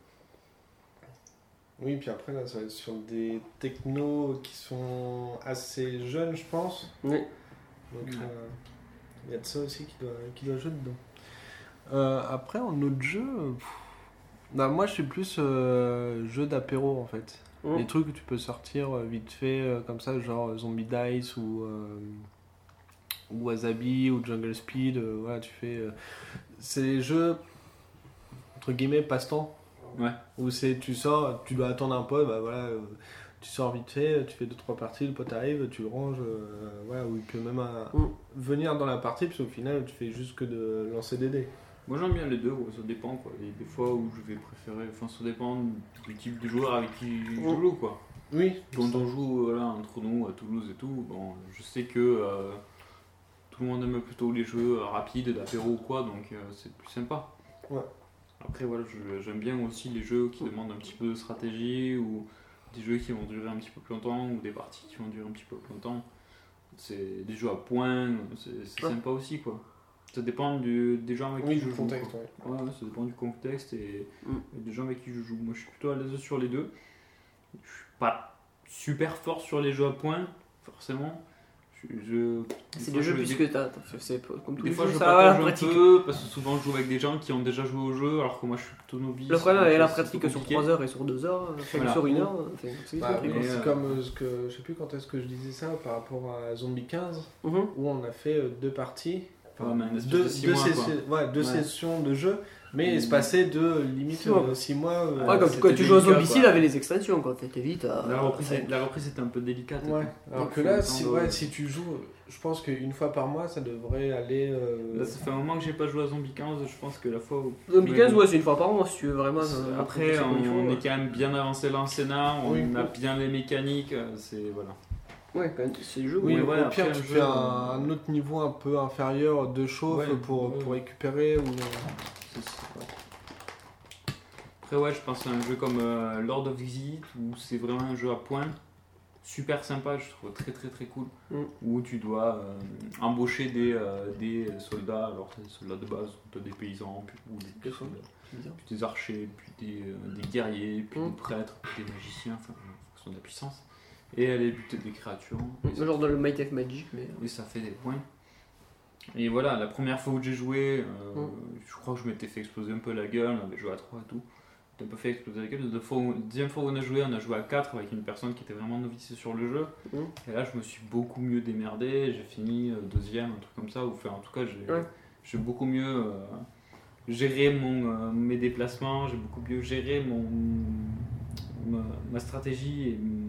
Oui, puis après, là, ça va être sur des technos qui sont assez jeunes, je pense. Oui. Donc, Ouais. euh, il y a de ça aussi qui doit, qui doit jouer dedans. Euh, après, en autre jeu, pff, bah, moi, je suis plus euh, jeu d'apéro, en fait. Mm. Les trucs que tu peux sortir euh, vite fait, euh, comme ça, genre Zombie Dice ou, ou Wasabi ou Jungle Speed. voilà, tu fais. c'est les jeux, entre guillemets, passe-temps. Ouais. Où c'est, tu sors, tu dois attendre un pote, bah voilà. tu sors vite fait, tu fais 2-3 parties, le pote arrive, tu le ranges, voilà, ou il peut même Mm. venir dans la partie, parce qu'au final, tu fais juste que de lancer des dés. Moi j'aime bien les deux, ouais, ça dépend quoi. Il y a des fois où je vais préférer, enfin ça dépend du type de joueur avec qui je joue quoi. Oui, Quand on joue voilà, entre nous à Toulouse et tout, bon, je sais que euh, tout le monde aime plutôt les jeux euh, rapides, d'apéro ou quoi, donc euh, c'est plus sympa. Ouais. Après voilà, j'aime bien aussi les jeux qui demandent un petit peu de stratégie ou des jeux qui vont durer un petit peu plus longtemps ou des parties qui vont durer un petit peu plus longtemps. C'est des jeux à points, c'est c'est Ouais. sympa aussi quoi. Ça dépend du, des gens avec oui, qui je du joue. contexte, quoi. ouais. Ouais, ouais, ça dépend du contexte et, Mm. et des gens avec qui je joue. Moi, je suis plutôt à l'aise sur les deux. Je suis pas super fort sur les jeux à points, forcément. Je, C'est des des jeux je- puisque t'as, t'as c'est comme tous Des fois, jeux, je ça va, un pratique. peu parce que souvent, je joue avec des gens qui ont déjà joué au jeu, alors que moi, je suis plutôt novice. Le problème avec la pratique sur compliqué. 3 heures et sur 2 heures, Voilà. sur 1 heure, c'est Bah, c'est euh, comme euh, ce que je sais plus quand est-ce que je disais ça par rapport à Zombie 15 Mhm. où on a fait euh, deux parties Deux, de six deux mois, sessions- quoi. ouais, deux Ouais. sessions de jeu Mais se passer de limite Six mois. 6 mois. euh, Ouais, quand, quand tu joues à délicat, Zombicide quoi. avec les extensions, quand t'es vite. à- La reprise, la reprise était un peu délicate. Ouais. Alors Donc, que là, si, de- ouais, si tu joues, je pense qu'une fois par mois, ça devrait aller. euh, Là, ça fait un moment que j'ai pas joué à Zombie 15, je pense que la fois où. Zombie Mais 15, bon. ouais, c'est une fois par mois si tu veux vraiment. euh, Après, il on ouais. est quand même bien avancé dans le scénar, on Oui. a bien les mécaniques, euh, c'est. Voilà. Ouais, quand même, c'est le jeu. Oui, Ouais, au ouais, pire, après, tu un fais un, euh, un autre niveau un peu inférieur de chauffe Ouais, pour, ouais. pour récupérer. Ou... C'est- c'est- ouais. Après, ouais, je pense à un jeu comme euh, Lord of Exit où c'est vraiment un jeu à points, super sympa, je trouve très très très cool. Mm. Où tu dois euh, embaucher des, euh, des soldats, alors t'as des soldats de base, des paysans, puis, ou des, Des soldats. puis des archers, puis des, euh, des guerriers, puis Mm. des prêtres, puis des magiciens, enfin, en fonction de la puissance. Et aller buter des créatures. Ça- Genre dans le Might of Magic, mais. et ça fait des points. Et voilà, la première fois où j'ai joué, euh, Mm. je crois que je m'étais fait exploser un peu la gueule, on avait joué à 3 et tout. J'étais un peu fait exploser la gueule. La deuxième fois où on a joué, on a joué à 4 avec une personne qui était vraiment novice sur le jeu. Mm. Et là, je me suis beaucoup mieux démerdé, j'ai fini euh, deuxième, un truc comme ça. Ou, enfin, en tout cas, j'ai Ouais. beaucoup mieux euh, géré mon, euh, mes déplacements, j'ai beaucoup mieux géré mon, ma, ma stratégie et mm,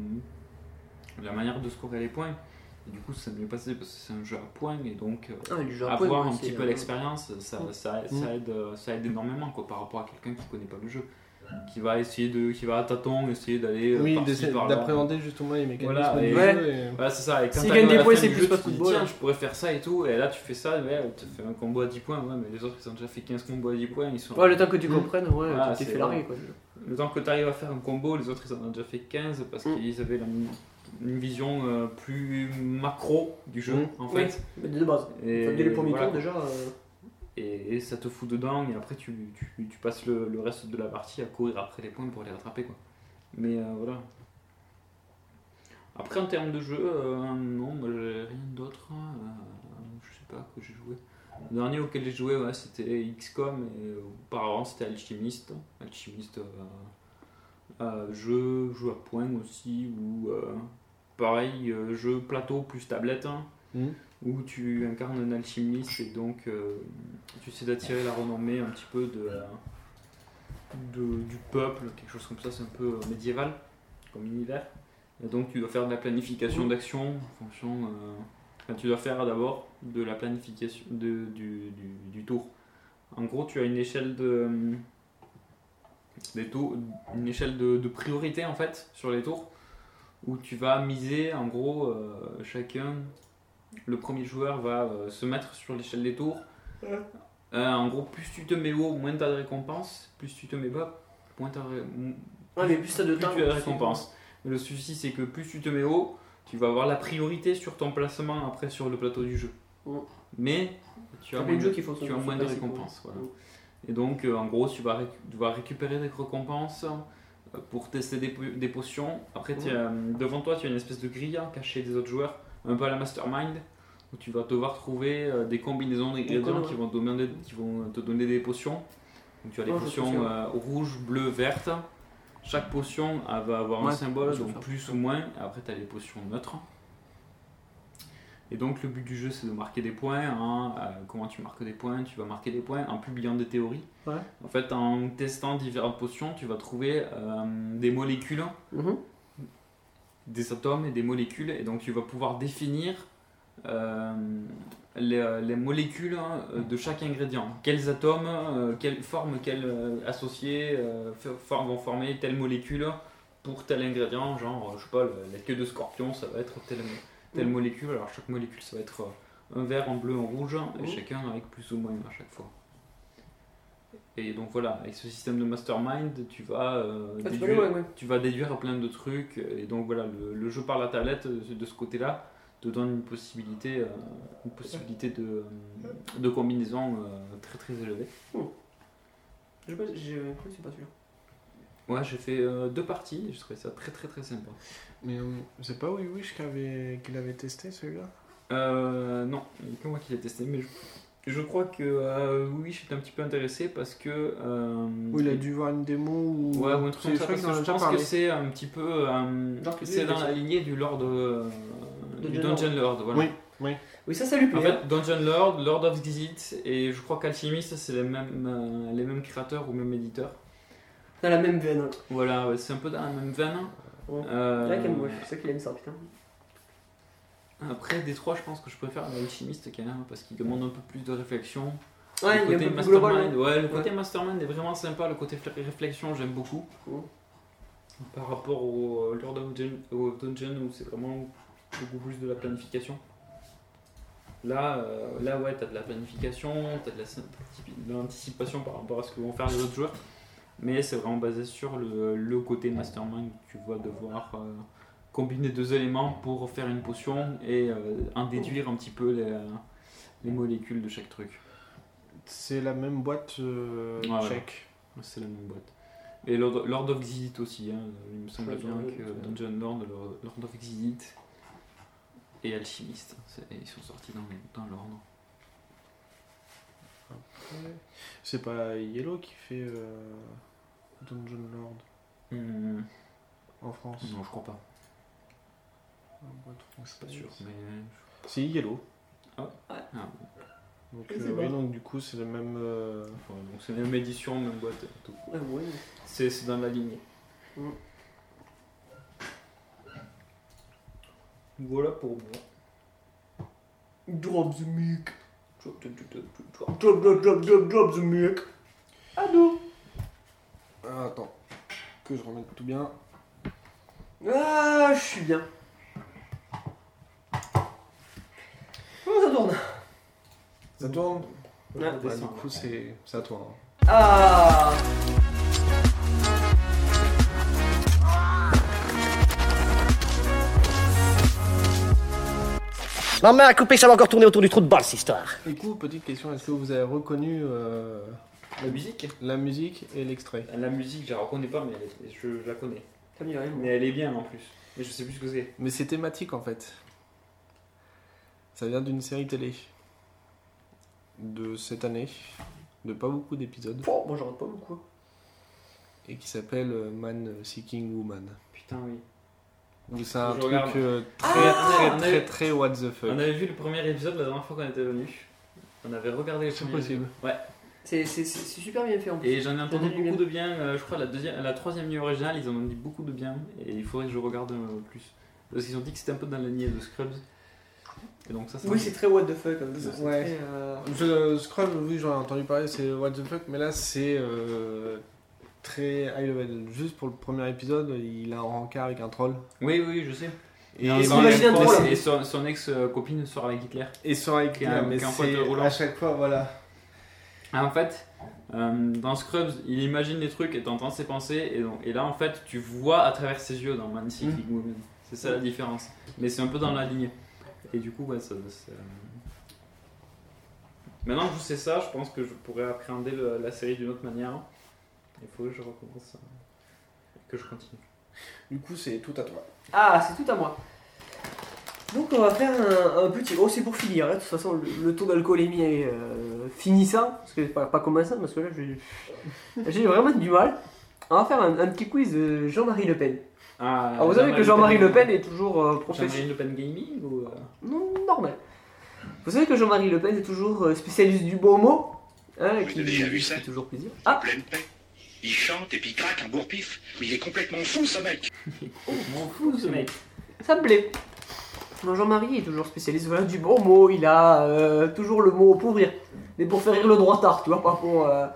la manière de scorer les points. Et du coup, ça m'est passé parce que c'est un jeu à points et donc euh, Ah, points, avoir ouais, un petit peu l'expérience, ça, ça, ça aide, euh, ça aide énormément quoi, par rapport à quelqu'un qui connaît pas le jeu, qui va essayer de, qui va à tâtons essayer d'aller euh, Oui, d'appréhender justement les mécanismes Voilà, du et- jeu. Ouais. et- Voilà, c'est ça. Et quand S'il t'arrives gagne à des points, c'est plus pas dis, football. Tiens, je pourrais faire ça et tout. Et là, tu fais ça, ouais, tu fais un combo à 10 points. Ouais, mais les autres, ils ont déjà fait 15 combos à 10 points. Ils sont... Ouais, le temps que tu comprennes, ouais, tu t'es fait larguer quoi. Le temps que tu arrives à faire un combo, les autres, ils en ont déjà fait 15 parce Mm. qu'ils avaient la- une vision euh, plus macro du jeu, Mm. en fait. Oui, mais de base. Et Enfin, dès les premiers voilà. tours, déjà. euh, et, et ça te fout dedans et après tu, tu, tu passes le, le reste de la partie à courir après les points pour les rattraper quoi. Mais euh, voilà. Après en termes de jeu, euh, non, moi j'ai rien d'autre. hein. Euh, je sais pas à quoi j'ai joué. Le dernier auquel j'ai joué ouais, c'était XCOM et auparavant c'était Alchimiste. Alchimiste, euh, euh, jeu, jeu à points aussi ou euh, pareil, euh, jeu plateau plus tablette. hein Mhm. où tu incarnes un alchimiste et donc euh, tu essaies d'attirer la renommée un petit peu de, du peuple, quelque chose comme ça, c'est un peu euh, médiéval comme univers. Et donc tu dois faire de la planification d'action en fonction. enfin, tu dois faire d'abord de la planification de- du, du- du tour. En gros, tu as une échelle de des tours, une échelle de, de priorité en fait sur les tours où tu vas miser en gros euh, chacun le premier joueur va euh, se mettre sur l'échelle des tours. Euh, en gros, plus tu te mets haut, moins tu as de récompenses. Plus tu te mets bas, moins tu as Ouais, mais plus t'as de plus temps. tu as de. Mais le souci, c'est que plus tu te mets haut, tu vas avoir la priorité sur ton placement après sur le plateau du jeu. Mais tu as moins de tu as moins de récompenses. Voilà. Et donc, en gros, tu vas, récu- vas récupérer des récompenses pour tester des, po- des potions. Après, as, euh, devant toi, tu as une espèce de grille cachée des autres joueurs, un peu à la mastermind, où tu vas devoir trouver euh, des combinaisons d'ingrédients qui, vont te donner- qui vont te donner des potions. Donc, tu as des Oh, potions euh, rouges, bleues, vertes. Chaque potion elle va avoir un symbole, donc plus ou moins. Après, tu as les potions neutres. Et donc le but du jeu c'est de marquer des points. hein. Euh, comment tu marques des points Tu vas marquer des points en publiant des théories. Ouais. En fait, en testant différentes potions, tu vas trouver euh, des molécules, Mhm. des atomes et des molécules, et donc tu vas pouvoir définir euh, les, les molécules euh, de chaque ingrédient. Quels atomes, quelle forme, quels associés f- for- vont former telle molécule pour tel ingrédient. Genre, je sais pas, la queue de scorpion, ça va être telle, telle Mhm. molécule. Alors chaque molécule, ça va être euh, un vert, un bleu, un rouge, et Mhm. chacun avec plus ou moins à chaque fois. Et donc voilà, avec ce système de mastermind, tu vas, euh, Ah, déduire, aller loin, ouais. tu vas déduire plein de trucs. Et donc voilà, le, le jeu par la tablette, euh, de ce côté-là, te donne une possibilité, euh, une possibilité de, de combinaison euh, très très élevée. Je sais pas, pas sûr. Ouais, j'ai fait euh, deux parties, je trouvais ça très très très sympa. Mais euh, c'est pas Oui Wish qu'il avait, qu'il avait testé celui-là Euh, non, il que moi qui l'ai testé, mais je, je crois que euh, oui, j'étais un petit peu intéressé parce que. euh, Ou il a dû voir une démo ou. Ouais, ou un truc comme ça, je je pense parlé. que c'est un petit peu. euh, c'est dans la lignée du Lord, euh, du Dungeon Lord. Voilà. Oui, oui. Oui, ça, ça lui plaît. En fait, Dungeon Lord, Lord of Xyz et je crois qu'Alchimiste, c'est les mêmes, euh, les mêmes créateurs ou même éditeurs. Dans la même veine. Voilà, ouais, c'est un peu dans la même veine. Ouais. Euh, C'est vrai qu'elle- je qu'il aime ça, putain. Après, des trois, je pense que je préfère l'Alchimiste quand même parce qu'il demande un peu plus de réflexion. Ouais, le il côté un peu plus global. mastermind, ouais, le côté mastermind est vraiment sympa, le côté fl- réflexion, j'aime beaucoup. Cool. Par rapport au Lord of Dungeon, au Dungeon où c'est vraiment beaucoup plus de la planification. Là, euh, là ouais, t'as de la planification, t'as de la- de l'anticipation par rapport à ce que vont faire les autres joueurs. Mais c'est vraiment basé sur le, le côté mastermind. Tu vas devoir euh, combiner deux éléments pour faire une potion et euh, en déduire un petit peu les, les molécules de chaque truc. C'est la même boîte euh, Ouais, ouais. tchèque. C'est la même boîte. Et Lord, Lord of Xyz aussi, hein. il me semble bien que. Dungeon Lord, Lord of Xyz et Alchimiste, ils sont sortis dans, dans l'ordre. C'est pas Yellow qui fait euh, Dungeon Lord Hmm, en France? Non, je crois pas, La boîte je suis pas sûr. Mais... C'est Yellow. Ah, ah, Donc, euh, oui, donc du coup, c'est le même. euh, ouais, donc c'est la même édition, même boîte. tout. Ouais, ouais. C'est c'est dans la lignée. Mm. Voilà pour moi. Drop the mic. Drop, drop, drop, drop, drop, the milk. Ado. Ah, attends, que je remette tout bien. Ah, je suis bien. Comment ça tourne? Ça ah, bah, du coup, c'est ça tourne. Hein. Ah Ma main à couper, ça va encore tourner autour du trou de balle, cette histoire. Du coup, petite question est-ce que vous avez reconnu euh, La musique la musique et l'extrait? La musique, je la reconnais pas, mais elle est- je, je la connais. Ça me dit rien. Mais elle est bien en plus. Mais je sais plus ce que c'est. Mais c'est thématique en fait. Ça vient d'une série télé de cette année, de pas beaucoup d'épisodes, Oh, moi j'en rate pas beaucoup. et qui s'appelle euh, Man Seeking Woman. Putain, oui. Où c'est un Je truc regarde. euh, très Ah, très on très avait- très what the fuck. On avait vu le premier épisode la dernière fois qu'on était venu. On avait regardé le C'est premier possible. C'est c'est- c'est- c'est super bien fait en plus. Et j'en ai entendu donne du beaucoup de bien. euh, je crois la deuxième, la troisième nuit originale, ils en ont dit beaucoup de bien. Et il faudrait que je regarde euh, plus. Parce qu'ils ont dit que c'était un peu dans la lignée de Scrubs. Et donc ça, ça Oui, me- c'est très what the fuck. Comme ça, c'est Ouais. très, euh, Je, Scrub, oui, j'en ai entendu parler, c'est what the fuck, mais là c'est euh, très high level. Juste pour le premier épisode, il a un rencard avec un troll. Oui, oui, je sais. Et, Et, son- et son, son ex-copine sort avec Hitler. et sur avec un- mais c'est à chaque fois, voilà. Ah, en fait, euh, dans Scrubs, il imagine des trucs et t'entends ses pensées. Et, donc, et là, en fait, tu vois à travers ses yeux dans Man Seeking Woman. C'est ça la différence. Mais c'est un peu dans la lignée. Et du coup, ouais, ça. ça- Maintenant que je sais ça, je pense que je pourrais appréhender le- la série d'une autre manière. Il faut que je recommence. euh, Que je continue. Du coup, c'est tout à toi. Ah, c'est tout à moi. Donc on va faire un, un petit. Oh, c'est pour finir. hein. De toute façon, le, le taux d'alcoolémie est euh, finissant. Parce que pas, pas comme ça, parce que là, j'ai- j'ai vraiment du mal. On va faire un, un petit quiz de Jean-Marie Le Pen. Ah, Alors vous savez que Jean-Marie Le Pen est toujours euh, Jean-Marie professeur. Le Pen Gaming ou. euh, Non, normal. Vous savez que Jean-Marie Le Pen est toujours spécialiste du bon mot. Hein, qui déjà vu ça fait toujours plaisir. Ah, pleine paix. Il chante et puis il craque un bourre-pif. Mais il est complètement fou, ce mec. M'en fous ce mec. ça me plaît. Non, Jean-Marie est toujours spécialiste voilà, du bon mot. Il a euh, toujours le mot pour rire. Mais pour faire rire le droitard, tu vois, pas pour. Euh,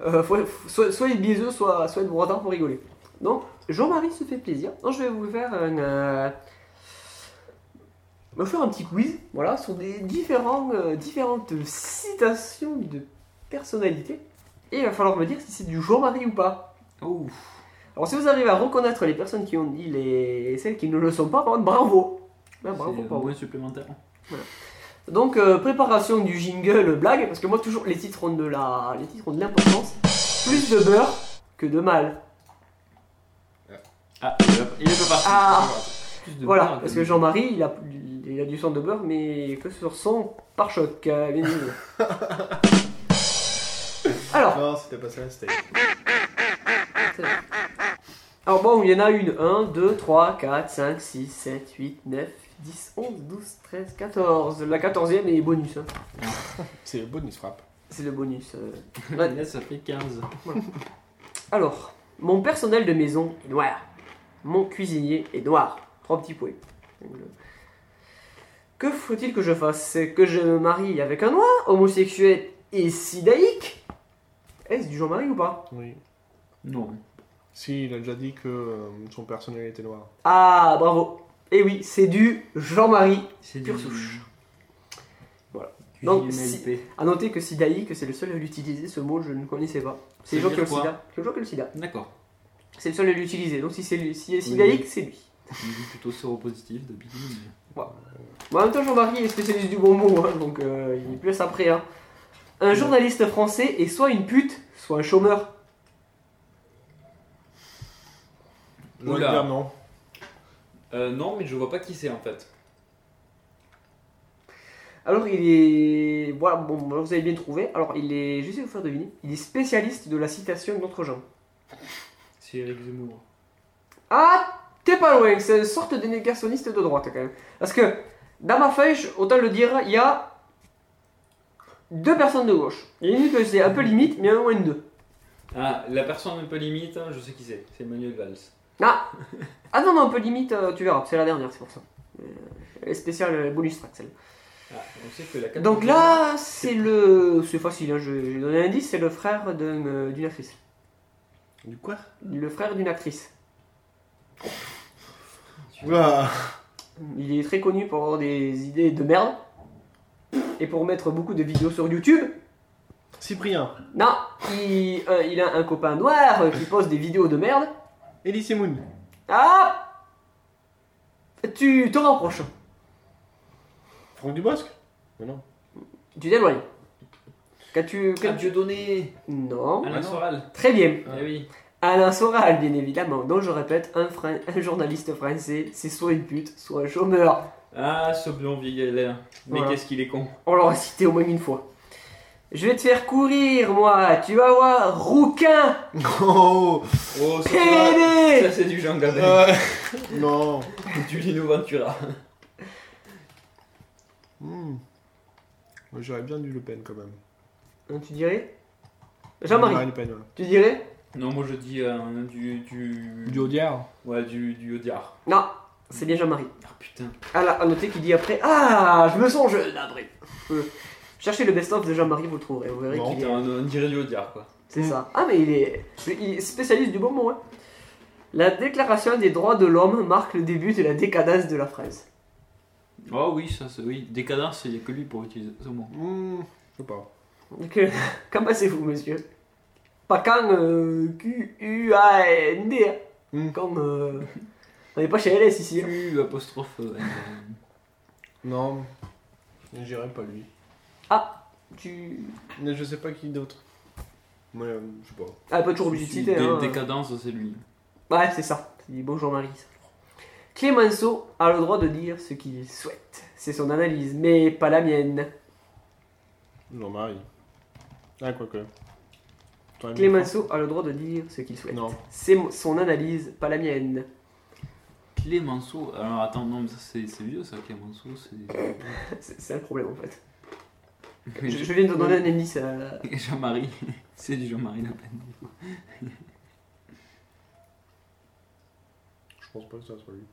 euh, faut- soit, soit être biaiseux, soit, soit être droitard pour rigoler. Donc, Jean-Marie se fait plaisir. Donc, je vais vous faire un. euh, je vais vous faire un petit quiz, voilà, sur des différents, euh, différentes citations de personnalités. Et il va falloir me dire si c'est du Jean-Marie ou pas. Alors si vous arrivez à reconnaître les personnes qui ont dit les celles qui ne le sont pas, par contre, bravo. Ah, bravo, un. Donc euh, préparation du jingle blague parce que moi toujours les titres ont de la les titres ont de l'importance. Plus de beurre que de mal. Ah, il est- pas parti. Ah. De Voilà, beurre parce que Jean-Marie, il a il a du sang de beurre mais que sur son pare-choc. euh, bien Non, c'était pas ça, c'était. Alors bon, il y en a une 1, 2, 3, 4, 5, 6, 7, 8, 9, 10, 11, 12, 13, 14. La 14e est bonus. hein. C'est le bonus frappe. C'est le bonus. euh. Ouais. Là, ça fait 15. Alors, mon personnel de maison est noir. Mon cuisinier est noir. Trois petits points. Donc, euh, Que faut-il que je fasse? C'est que je me marie avec un noir, homosexuel et sidaïque Est-ce du Jean-Marie ou pas Oui. Non. Si, il a déjà dit que euh, son personnel était noir. Ah, bravo. Et oui, c'est du Jean-Marie. C'est Pure du- souche. Voilà. Donc, si-. A noter que sidaïque, c'est le seul à l'utiliser. Ce mot, je ne connaissais pas. C'est les gens qui ont le sida. C'est les gens qui ont le sida. D'accord. C'est le seul à l'utiliser. Donc si c'est lui, si est sidaïque, c'est lui. Je dis plutôt séropositif d'habitude. mais- Bon, en même temps, Jean-Marie est spécialiste du bon mot, hein, donc euh, il est plus après. Hein. Un journaliste français est soit une pute, soit un chômeur. Oula. Euh, non, mais je vois pas qui c'est en fait. Alors il est... Voilà, bon, vous avez bien trouvé. Alors il est... Je vais essayer de vous faire deviner. Il est spécialiste de la citation d'autres gens. C'est Eric Zemmour. Ah, t'es pas loin, c'est une sorte de négationniste de droite quand même. Parce que dans ma feuille, autant le dire, il y a deux personnes de gauche. Il y en a une que c'est un peu limite, mais un moins deux. Ah, la personne un peu limite, hein, je sais qui c'est. C'est Manuel Valls. Ah Ah non, non, un peu limite, euh, tu verras, c'est la dernière, c'est pour ça. Euh, Elle est spéciale euh, bonus track celle. Ah, on sait que la Donc là, c'est le. C'est facile, hein, je je vais donner un indice, c'est le frère d'un, euh, d'une actrice. Du quoi? Le frère d'une actrice. Oula Il est très connu pour avoir des idées de merde. Et pour mettre beaucoup de vidéos sur YouTube. Cyprien. Non, il, euh, il a un copain noir euh, qui poste des vidéos de merde. Elise Moon. Ah Tu te rapproches. Franck Dubosc? Mais non. Tu t'éloignes. Qu'as-tu. Ah, qu'as-tu- Dieu donné Non. Alain non. Soral? Très bien. Ah oui. Alain Soral, bien évidemment. Donc je répète, un, Fran- un journaliste français, c'est soit une pute, soit un chômeur. Ah, ce blond vieil Mais Voilà. qu'est-ce qu'il est con. On l'aura cité au moins une fois. Je vais te faire courir, moi. Tu vas voir, rouquin, Oh Oh, ça, pédé. ça c'est du Jean Gabin. Euh, Non du Lino Ventura. Hmm. Moi j'aurais bien du Le Pen quand même. Hein, Tu dirais? Jean-Marie, Le Pen, tu dirais? Non, moi je dis euh, du, du. Du Audiard. Ouais, du, du Audiard. Non, c'est bien Jean-Marie. Ah putain. Ah là, à noter qu'il dit après Ah, je me sens jeune après. Euh, cherchez le best-of de Jean-Marie, vous le trouverez. Vous verrez Non. qu'il est. On, on dirait du Audiard quoi. C'est ça. Ah, mais il est, il est spécialiste du bon mot. Hein. La déclaration des droits de l'homme marque le début de la décadence de la phrase. Oh oui, ça c'est oui. Décadence, il n'y a que lui pour utiliser ce mot. Hmm, je sais pas. Donc, euh, qu'en pensez-vous, monsieur? Pas quand euh, Q-U-A-N-D. hein. Comme. euh, On n'est pas chez LS ici. hein. Apostrophe. euh, Non. J'irai pas lui. Tu. Mais je sais pas qui d'autre. Moi, euh, je sais pas. Ah, pas toujours obligé de citer. Dé- hein. Décadence, c'est lui. Ouais, c'est ça. C'est bonjour Marie. Clémenceau a le droit de dire ce qu'il souhaite. C'est son analyse, mais pas la mienne. Jean-Marie. Ah, quoique. Toi, Clémenceau a le droit de dire ce qu'il souhaite. Non. C'est mo- son analyse, pas la mienne. Clémenceau. Alors attends, non, mais ça c'est c'est vieux ça, Clémenceau. C'est. C'est c'est un problème en fait. Mais Je, je viens de donner un indice. euh, Jean-Marie. C'est du Jean-Marie Le Pen. Je pense pas que ça soit lui.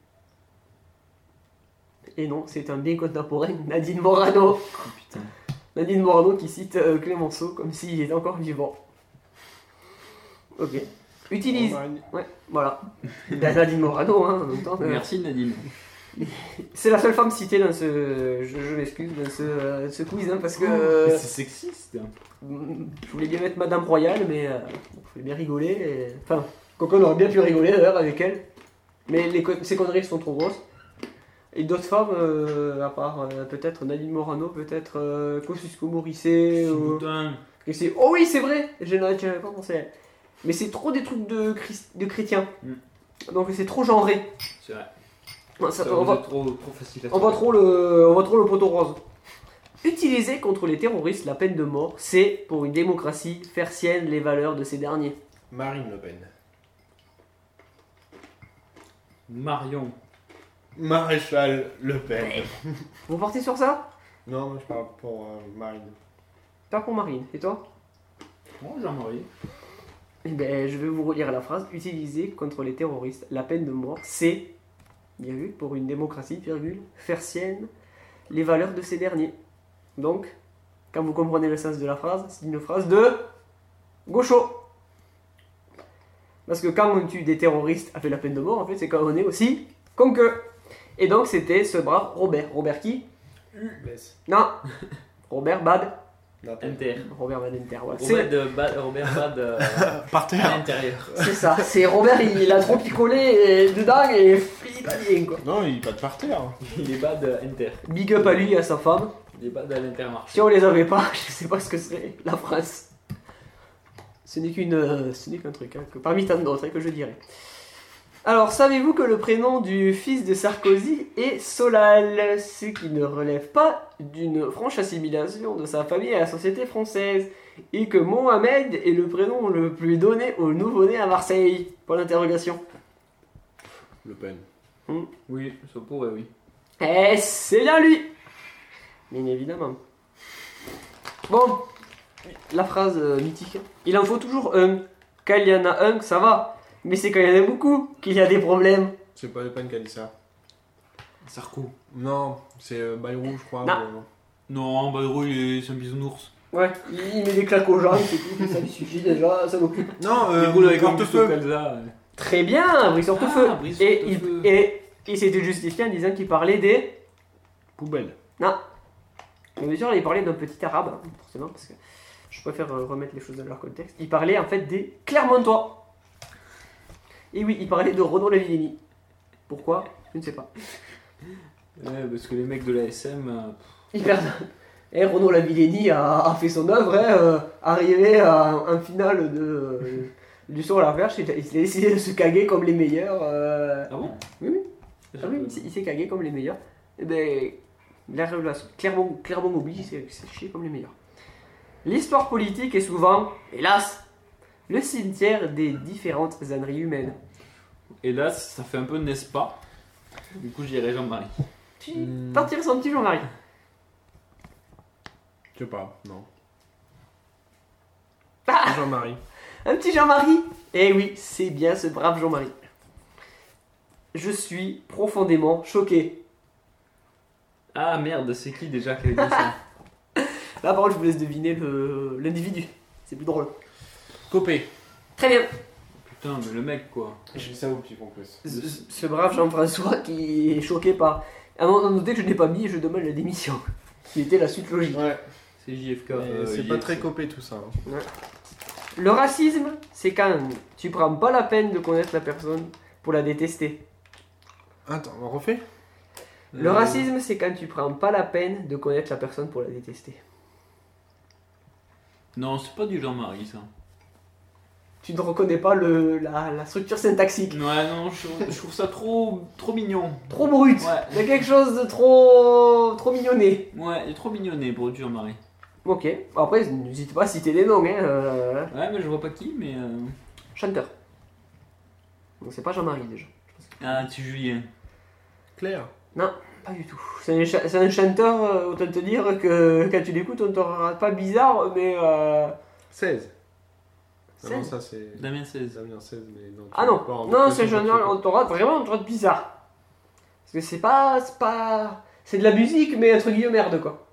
Et non, c'est un bien contemporain, Nadine Morano. Oh putain. Nadine Morano qui cite euh, Clémenceau comme s'il était encore vivant. Ok. Utilise. Ouais, voilà. Nadine Morano, hein, en même temps. euh, Merci Nadine. C'est la seule femme citée dans ce. Je, je m'excuse, dans ce, euh, ce quiz, hein, parce que. Mais euh, c'est sexiste. hein. mm, je voulais bien mettre Madame Royale, mais. euh, bon, je voulais bien rigoler. et- Enfin, Coco on aurait bien pu rigoler d'ailleurs avec elle. Mais les, ces conneries sont trop grosses. Et d'autres femmes, euh, à part euh, peut-être Nadine Morano, peut-être euh, Kosciusko Morisset. ou- Oh oui, c'est vrai Je n'avais pas pensé à elle. Mais c'est trop des trucs de, Christ- de chrétiens. Mm. Donc c'est trop genré. C'est vrai. Ouais, ça- Ça, on, trop, trop facile voit trop le, on voit trop le poteau rose. Utiliser contre les terroristes la peine de mort, c'est, pour une démocratie, faire sienne les valeurs de ces derniers. Marine Le Pen. Marion. Maréchal Le Pen. Vous partez sur ça? Non, moi je parle pour euh, Marine. Pas pour Marine. Et toi? Oh, Jean-Marie. Eh ben, je vais vous relire la phrase. Utiliser contre les terroristes la peine de mort, c'est, virgule, pour une démocratie, virgule, faire sienne les valeurs de ces derniers. Donc, quand vous comprenez le sens de la phrase, c'est une phrase de gaucho. Parce que quand on tue des terroristes avec la peine de mort, en fait, c'est quand on est aussi con qu'eux. Et donc, c'était ce brave Robert. Robert qui? Baisse. Non Robert Bad. Inter. Robert Badinter, voilà. Robert, C'est- de Ba- Robert Bad euh, Par terre. C'est ça, c'est Robert, il a trop picolé et dedans et il bien quoi. Non, il est pas de par terre. Il est Bad Inter. Big up à lui et à sa femme. Il est Bad à l'Intermarché. Si on les avait pas, je sais pas ce que serait la France. Ce n'est qu'une, euh, ce n'est qu'un truc, hein, que parmi tant d'autres hein, que je dirais. Alors, savez-vous que le prénom du fils de Sarkozy est Solal, ce qui ne relève pas d'une franche assimilation de sa famille à la société française, et que Mohamed est le prénom le plus donné aux nouveau-nés à Marseille? Point d'interrogation. Le Pen. Oui, ça pourrait, oui. Eh, c'est bien lui Bien évidemment. Bon, la phrase euh, mythique. Il en faut toujours un. Quand il y en a un, ça va. Mais c'est quand il y en a beaucoup qu'il y a des problèmes. C'est pas Le Pen qui a dit ça. Sarko. Non, c'est euh, Bayrou, je crois. Non. ou, euh, Non, Bayrou, il est c'est un bisounours. Ouais, il, il met des claques aux gens, c'est tout, ça lui suffit déjà, ça m'occupe. Non, il euh, roule avec un portefeu. Très bien, Brice Hortefeux. Ah, Brice et, Hortefeux. il, et il s'était justifié en disant qu'il parlait des. Poubelle. Non. Mais bien sûr, il parlait d'un petit arabe, hein, forcément, parce que je préfère euh, remettre les choses dans leur contexte. Il parlait en fait des Clermontois. Et oui, il parlait de Renaud Lavillenie. Pourquoi? Je ne sais pas. Ouais, parce que les mecs de la SM. euh, Il perd. Et Renaud Lavillenie a, a fait son œuvre, hein, euh, arrivé à un, un final de, euh, du saut à la il a décidé de se caguer comme les meilleurs. euh, Ah bon? Oui, oui. Ah oui, il s'est- s'est cagué comme les meilleurs. Et ben, la révélation. Il s'est- il s'est chié comme les meilleurs. L'histoire politique est souvent, hélas, le cimetière des différentes âneries humaines. Et là, ça fait un peu n'est-ce pas? Du coup, j'irai Jean-Marie. Tu Hmm. partir son petit Jean-Marie. Je sais pas, non. Ah Jean-Marie. Un petit Jean-Marie Eh oui, c'est bien ce brave Jean-Marie. Je suis profondément choqué. Ah merde, c'est qui déjà qui avait dit ça? Là, par contre, je vous laisse deviner le- l'individu. C'est plus drôle. Copé. Très bien. Putain, mais le mec quoi. J'ai ça au petit compris. Ce, ce brave Jean-François qui est choqué par. À noter que je n'ai pas mis, je demande la démission. Qui était la suite logique. Ouais, C'est JFK. euh, c'est pas très copé tout ça. hein. Le racisme, c'est quand tu prends pas la peine de connaître la personne pour la détester. Attends, on refait? Le Euh, racisme, c'est quand tu prends pas la peine de connaître la personne pour la détester. Non, c'est pas du Jean-Marie ça. Tu ne reconnais pas le, la, la structure syntaxique. Ouais, non, je, je trouve ça trop, trop mignon. Trop brut. Ouais. Il y a quelque chose de trop, trop mignonné. Ouais, il est trop mignonné pour du Jean-Marie. Ok. Après, n'hésite pas à citer des noms. Hein. euh, Ouais, mais je vois pas qui, mais. euh, chanteur. Donc c'est pas Jean-Marie déjà. Ah, tu Julien. Claire. Pas du tout. C'est un, c'est un chanteur, euh, autant te dire que quand tu l'écoutes, on ne te rend pas bizarre, mais. Euh... 16. Ah non, 16. ça c'est. Damien 16. Damien 16, mais non. Ah non, pas non, c'est un te rend vraiment on te rend bizarre. Parce que c'est pas. C'est pas. C'est de la musique, mais entre guillemets merde quoi.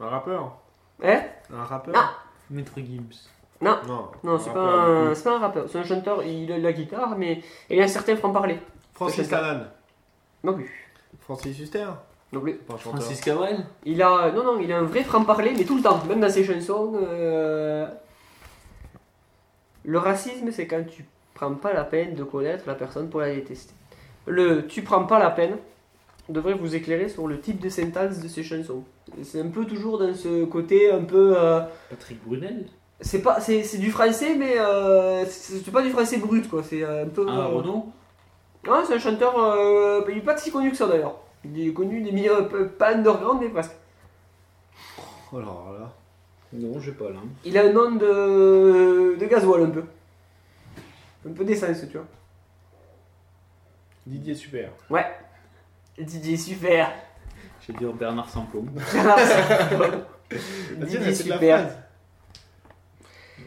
Un rappeur. Hein? Un rappeur Ah. Maître Gibbs. Non. Non, un c'est pas, un, pas un rappeur, c'est un chanteur, il a de la guitare, mais il a un certain franc-parler. Francis. Lalanne. Non plus. Francis Huster. Non plus. Un. Francis Cabrel Il a. Non, non, il a un vrai franc-parler, mais tout le temps, même dans ses chansons. euh, Le racisme, c'est quand tu prends pas la peine de connaître la personne pour la détester. Le tu prends pas la peine devrait vous éclairer sur le type de syntaxe de ces chansons. C'est un peu toujours dans ce côté un peu. euh, Patrick Brunel? C'est pas, c'est, c'est du français, mais euh, c'est, pas du français brut, quoi. C'est un peu. Ah, euh, Renaud? C'est un chanteur. euh, il est pas si connu que ça d'ailleurs. Il est connu des peu- pas underground, mais presque. Oh là là. Non, j'ai pas là. Il a un nom de, de gasoil un peu. Un peu d'essence, tu vois. Didier super. Ouais. Didier super. Je vais dire Bernard Samplon. Didier de la super.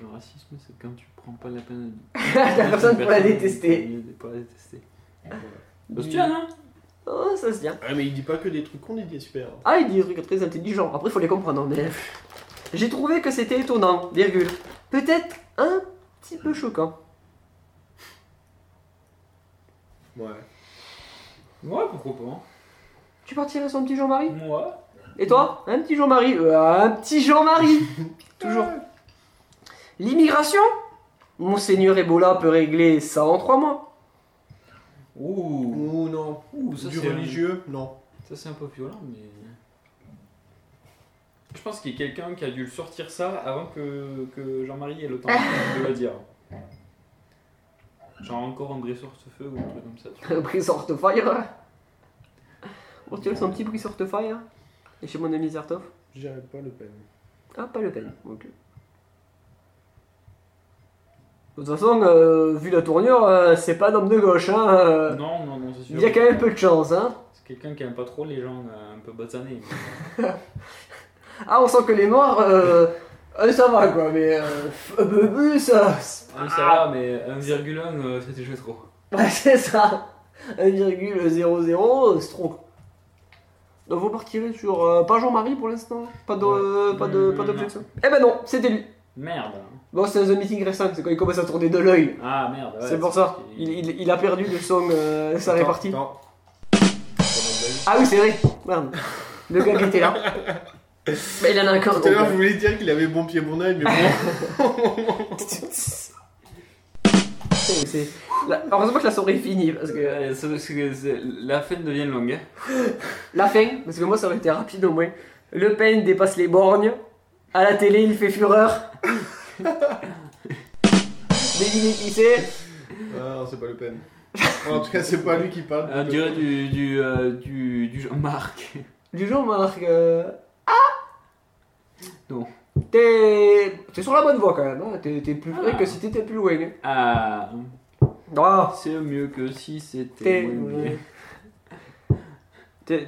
Le racisme, c'est quand tu prends pas la peine La personne pour la détester. Pour la détester. Ah, Ça se tient, hein Oh, ça se tient. Ouais, mais il dit pas que des trucs qu'on Didier super. Ah, il dit des trucs très intelligents. Après, il faut les comprendre. hein, Mais... J'ai trouvé que c'était étonnant, virgule. Peut-être un petit peu choquant. Ouais. Ouais, pourquoi pas. Tu partirais un petit Jean-Marie? Moi Et toi? Un petit Jean-Marie? Euh, Un petit Jean-Marie Toujours. L'immigration? Monseigneur Ebola peut régler ça en trois mois. Ouh. Ou non. Ouh, ça du c'est religieux, non. Ça c'est un peu violent, mais. Je pense qu'il y a quelqu'un qui a dû le sortir ça avant que, que Jean-Marie ait le temps de le dire. Genre encore un briseur de feu ou un truc comme ça. tu vois. Un prix Sortefire. Bon, tu veux son petit prix Sortefire Et chez mon ami Zertov Je dirais pas Le Pen. Ah, pas Le Pen. Ok. De toute façon, euh, vu la tournure, euh, c'est pas un homme de gauche. Hein, euh. Non, non, non, c'est sûr. Il y a quand même peu de chance. Hein. C'est quelqu'un qui aime pas trop les gens euh, un peu basanés. Ah, on sent que les noirs, euh, euh, ça va quoi, mais euh, un peu plus, ça. Ah, ça va, mais 1,1 euh, c'était joué trop. Ouais, c'est ça. 1,00, c'est trop. Donc vous partirez sur. euh, pas Jean-Marie pour l'instant? Pas de, Ouais. pas de, pas d'objection? Eh ben non, c'était lui. Merde. Bon, c'est un The Meeting récent, c'est quand il commence à tourner de l'œil. Ah merde. ouais, c'est pour ça. Il, il, il a perdu de son euh, sa Attends, répartie. Ah oui, c'est vrai. Merde. Le gars qui était là. Mais il en a encore. Tout à l'heure, je voulais dire qu'il avait bon pied, bon oeil, mais bon. euh, c'est- la- Heureusement que la soirée est finie parce que. C'est c'est- la fin devient longue. hein. La fin, parce que moi ça aurait été rapide au moins. Le Pen dépasse les borgnes. À la télé, il fait fureur. Devinez qui c'est Ah non, c'est pas Le Pen. en tout cas, c'est pas lui qui parle. On dirait du, du, euh, du, du Jean-Marc. Du Jean-Marc. euh, Ah Non. T'es t'es sur la bonne voie quand même. Hein. T'es t'es plus vrai que si t'étais plus loin. hein. Ah, Ah c'est mieux que si c'était. T'es. moins bien. T'es-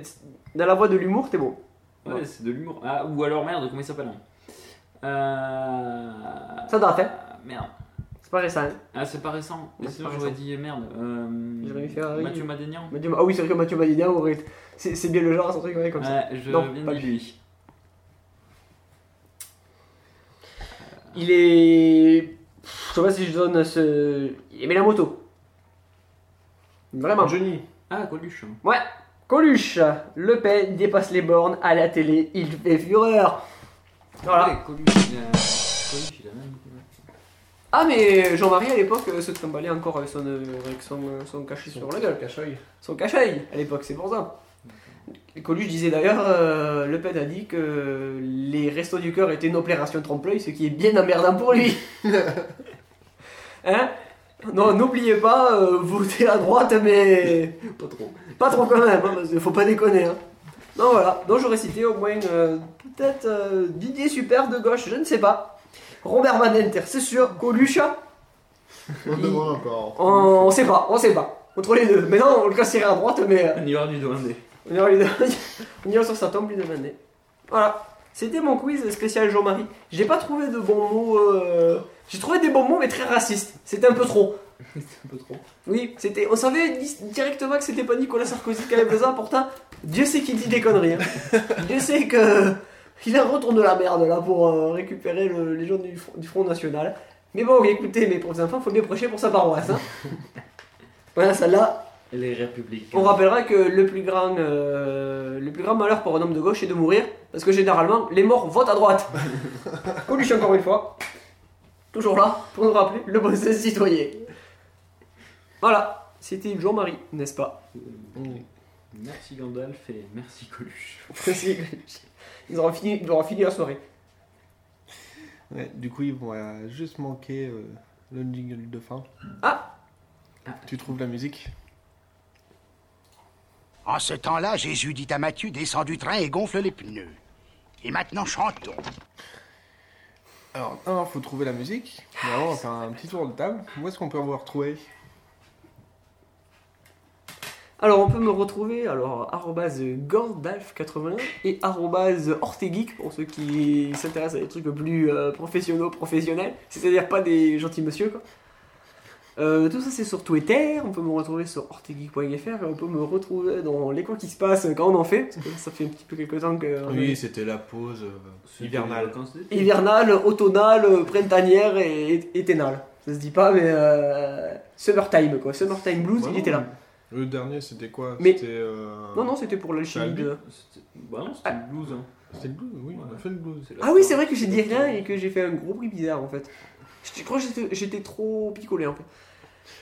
Dans la voie de l'humour, t'es bon. Ouais, c'est de l'humour. Ah, ou alors merde, comment il s'appelle hein euh... Ça date, hein. ah, Merde. C'est pas récent. hein. Ah, c'est pas récent. Ouais, c'est Sinon, pas j'aurais récent. dit merde. Euh... Jérémy Ferrari. Mathieu Madénian. Mathieu- Ah oui, c'est vrai que Mathieu Madénian, aurait- c'est c'est bien le genre, son truc ouais, comme ça. Je Non, viens pas de lui. lui. Il est. Je sais pas si je donne ce. Il aimait la moto. Vraiment. Johnny. Ah, Coluche. Ouais. Coluche. Le Pen dépasse les bornes à la télé. Il fait fureur. Voilà. Ouais, Coluche, il a... Coluche, il a même. Ah, mais Jean-Marie à l'époque euh, se trimballait encore avec son, euh, avec son, euh, son cachet sur la gueule. Cache-œil. Son cachet à l'époque, c'est pour ça. Et Coluche disait d'ailleurs, euh, Le Pen a dit que les restos du cœur étaient une opération trompe-l'œil, ce qui est bien emmerdant pour lui. hein? Non, n'oubliez pas, euh, votez à droite, mais Pas trop. pas trop quand même, hein, parce faut pas déconner. Hein. Non, voilà. Donc j'aurais cité au moins euh, peut-être euh, Didier Super de gauche, je ne sais pas. Robert Badinter, c'est sûr. Coluche, On demande encore. on, on sait pas, on sait pas. Entre les deux. Mais non, on le classerait à droite, mais. On ira lui demander. On ira, lui demander- on ira sur sa tombe lui demander. Voilà. C'était mon quiz spécial Jean-Marie. J'ai pas trouvé de bons mots. euh, J'ai trouvé des bons mots, mais très racistes. C'était un peu trop. C'est un peu trop. Oui, c'était. On savait di- directement que c'était pas Nicolas Sarkozy qui avait besoin. Pourtant, Dieu sait qu'il dit des conneries. hein. Dieu sait que. Il a retourne de la merde là pour euh, récupérer le- les gens du, Front- du Front National. Mais bon, écoutez, mes pauvres enfants, faut bien prêcher pour sa paroisse. Hein. voilà, celle-là, Les républicains. on rappellera que le plus grand, euh, le plus grand malheur pour un homme de gauche, c'est de mourir, parce que généralement, les morts votent à droite. Coluche encore une fois, toujours là pour nous rappeler le bon sens citoyen. Voilà, c'était Jean-Marie, n'est-ce pas? Merci Gandalf et merci Coluche. Ils auront fini, ils auront fini la soirée. Ouais, du coup, il va juste manquer euh, le jingle de fin. Ah Tu trouves la musique? En ce temps-là, Jésus dit à Matthieu, descends du train et gonfle les pneus. Et maintenant, chantons. Alors, un, faut trouver la musique. Mais avant, on va faire un petit tour de table. Où est-ce qu'on peut avoir retrouvé Alors, on peut me retrouver alors arrobase gordalf81 et arrobase ortegeek pour ceux qui s'intéressent à des trucs plus euh, professionnels, professionnels, c'est-à-dire pas des gentils monsieur quoi. Euh, tout ça c'est sur Twitter, on peut me retrouver sur ortegeek.fr et on peut me retrouver dans les coins qui se passent quand on en fait, parce que ça fait un petit peu quelques temps que Oui, est c'était la pause euh, hivernale. hivernale, automnale, printanière et éténale. Ça se dit pas mais euh, summertime quoi, summertime blues, Ouais, il était là. Le dernier, c'était quoi? Mais- C'était. euh, Non non, c'était pour l'alchimie de C'était- Bah non, c'était le blues. Hein. C'était le blues, oui, on a fait le blues. Ah oui, c'est vrai que j'ai dit rien et que j'ai fait un gros bruit bizarre en fait. Je crois que j'étais- trop picolé en fait.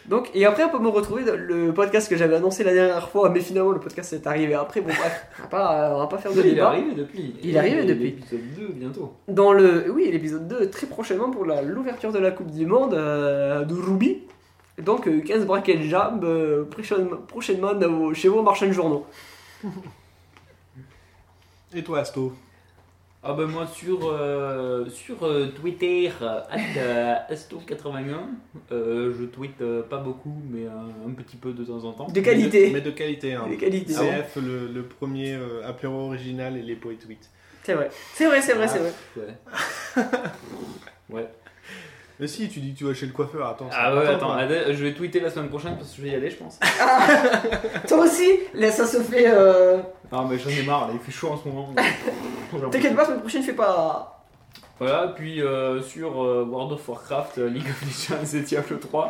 Donc, et après, on peut me retrouver dans le podcast que j'avais annoncé la dernière fois, mais finalement, le podcast est arrivé après. Bon, bref, on va pas, on va pas faire de Il est débat. arrivé depuis. Il est arrivé depuis. L'épisode 2 bientôt. Dans le, oui, l'épisode 2, très prochainement pour la- l'ouverture de la Coupe du Monde euh, de Ruby. Donc, euh, 15 braquets de jambes euh, prochainement, prochainement chez vos marchands de journaux. Et toi, Asto? Ah ben moi sur, euh, sur euh, Twitter, euh, at, euh, Asto81, euh, je tweete euh, pas beaucoup mais euh, un petit peu de temps en temps. De qualité. Mais de qualité, hein. De qualité. CF, le, le premier euh, apéro original et les poet tweets. C'est vrai. C'est vrai, c'est vrai, c'est vrai. Ouais. ouais. Mais si, tu dis que tu vas chez le coiffeur, attends. Ah ouais, attends, je vais tweeter la semaine prochaine parce que je vais y aller je pense. Toi aussi, là, ça se fait. euh, Ah mais j'en ai marre, là, il fait chaud en ce moment. T'inquiète pas, la semaine prochaine, fais pas. Voilà, puis euh, sur euh, World of Warcraft, euh, League of Legends et Diablo 3.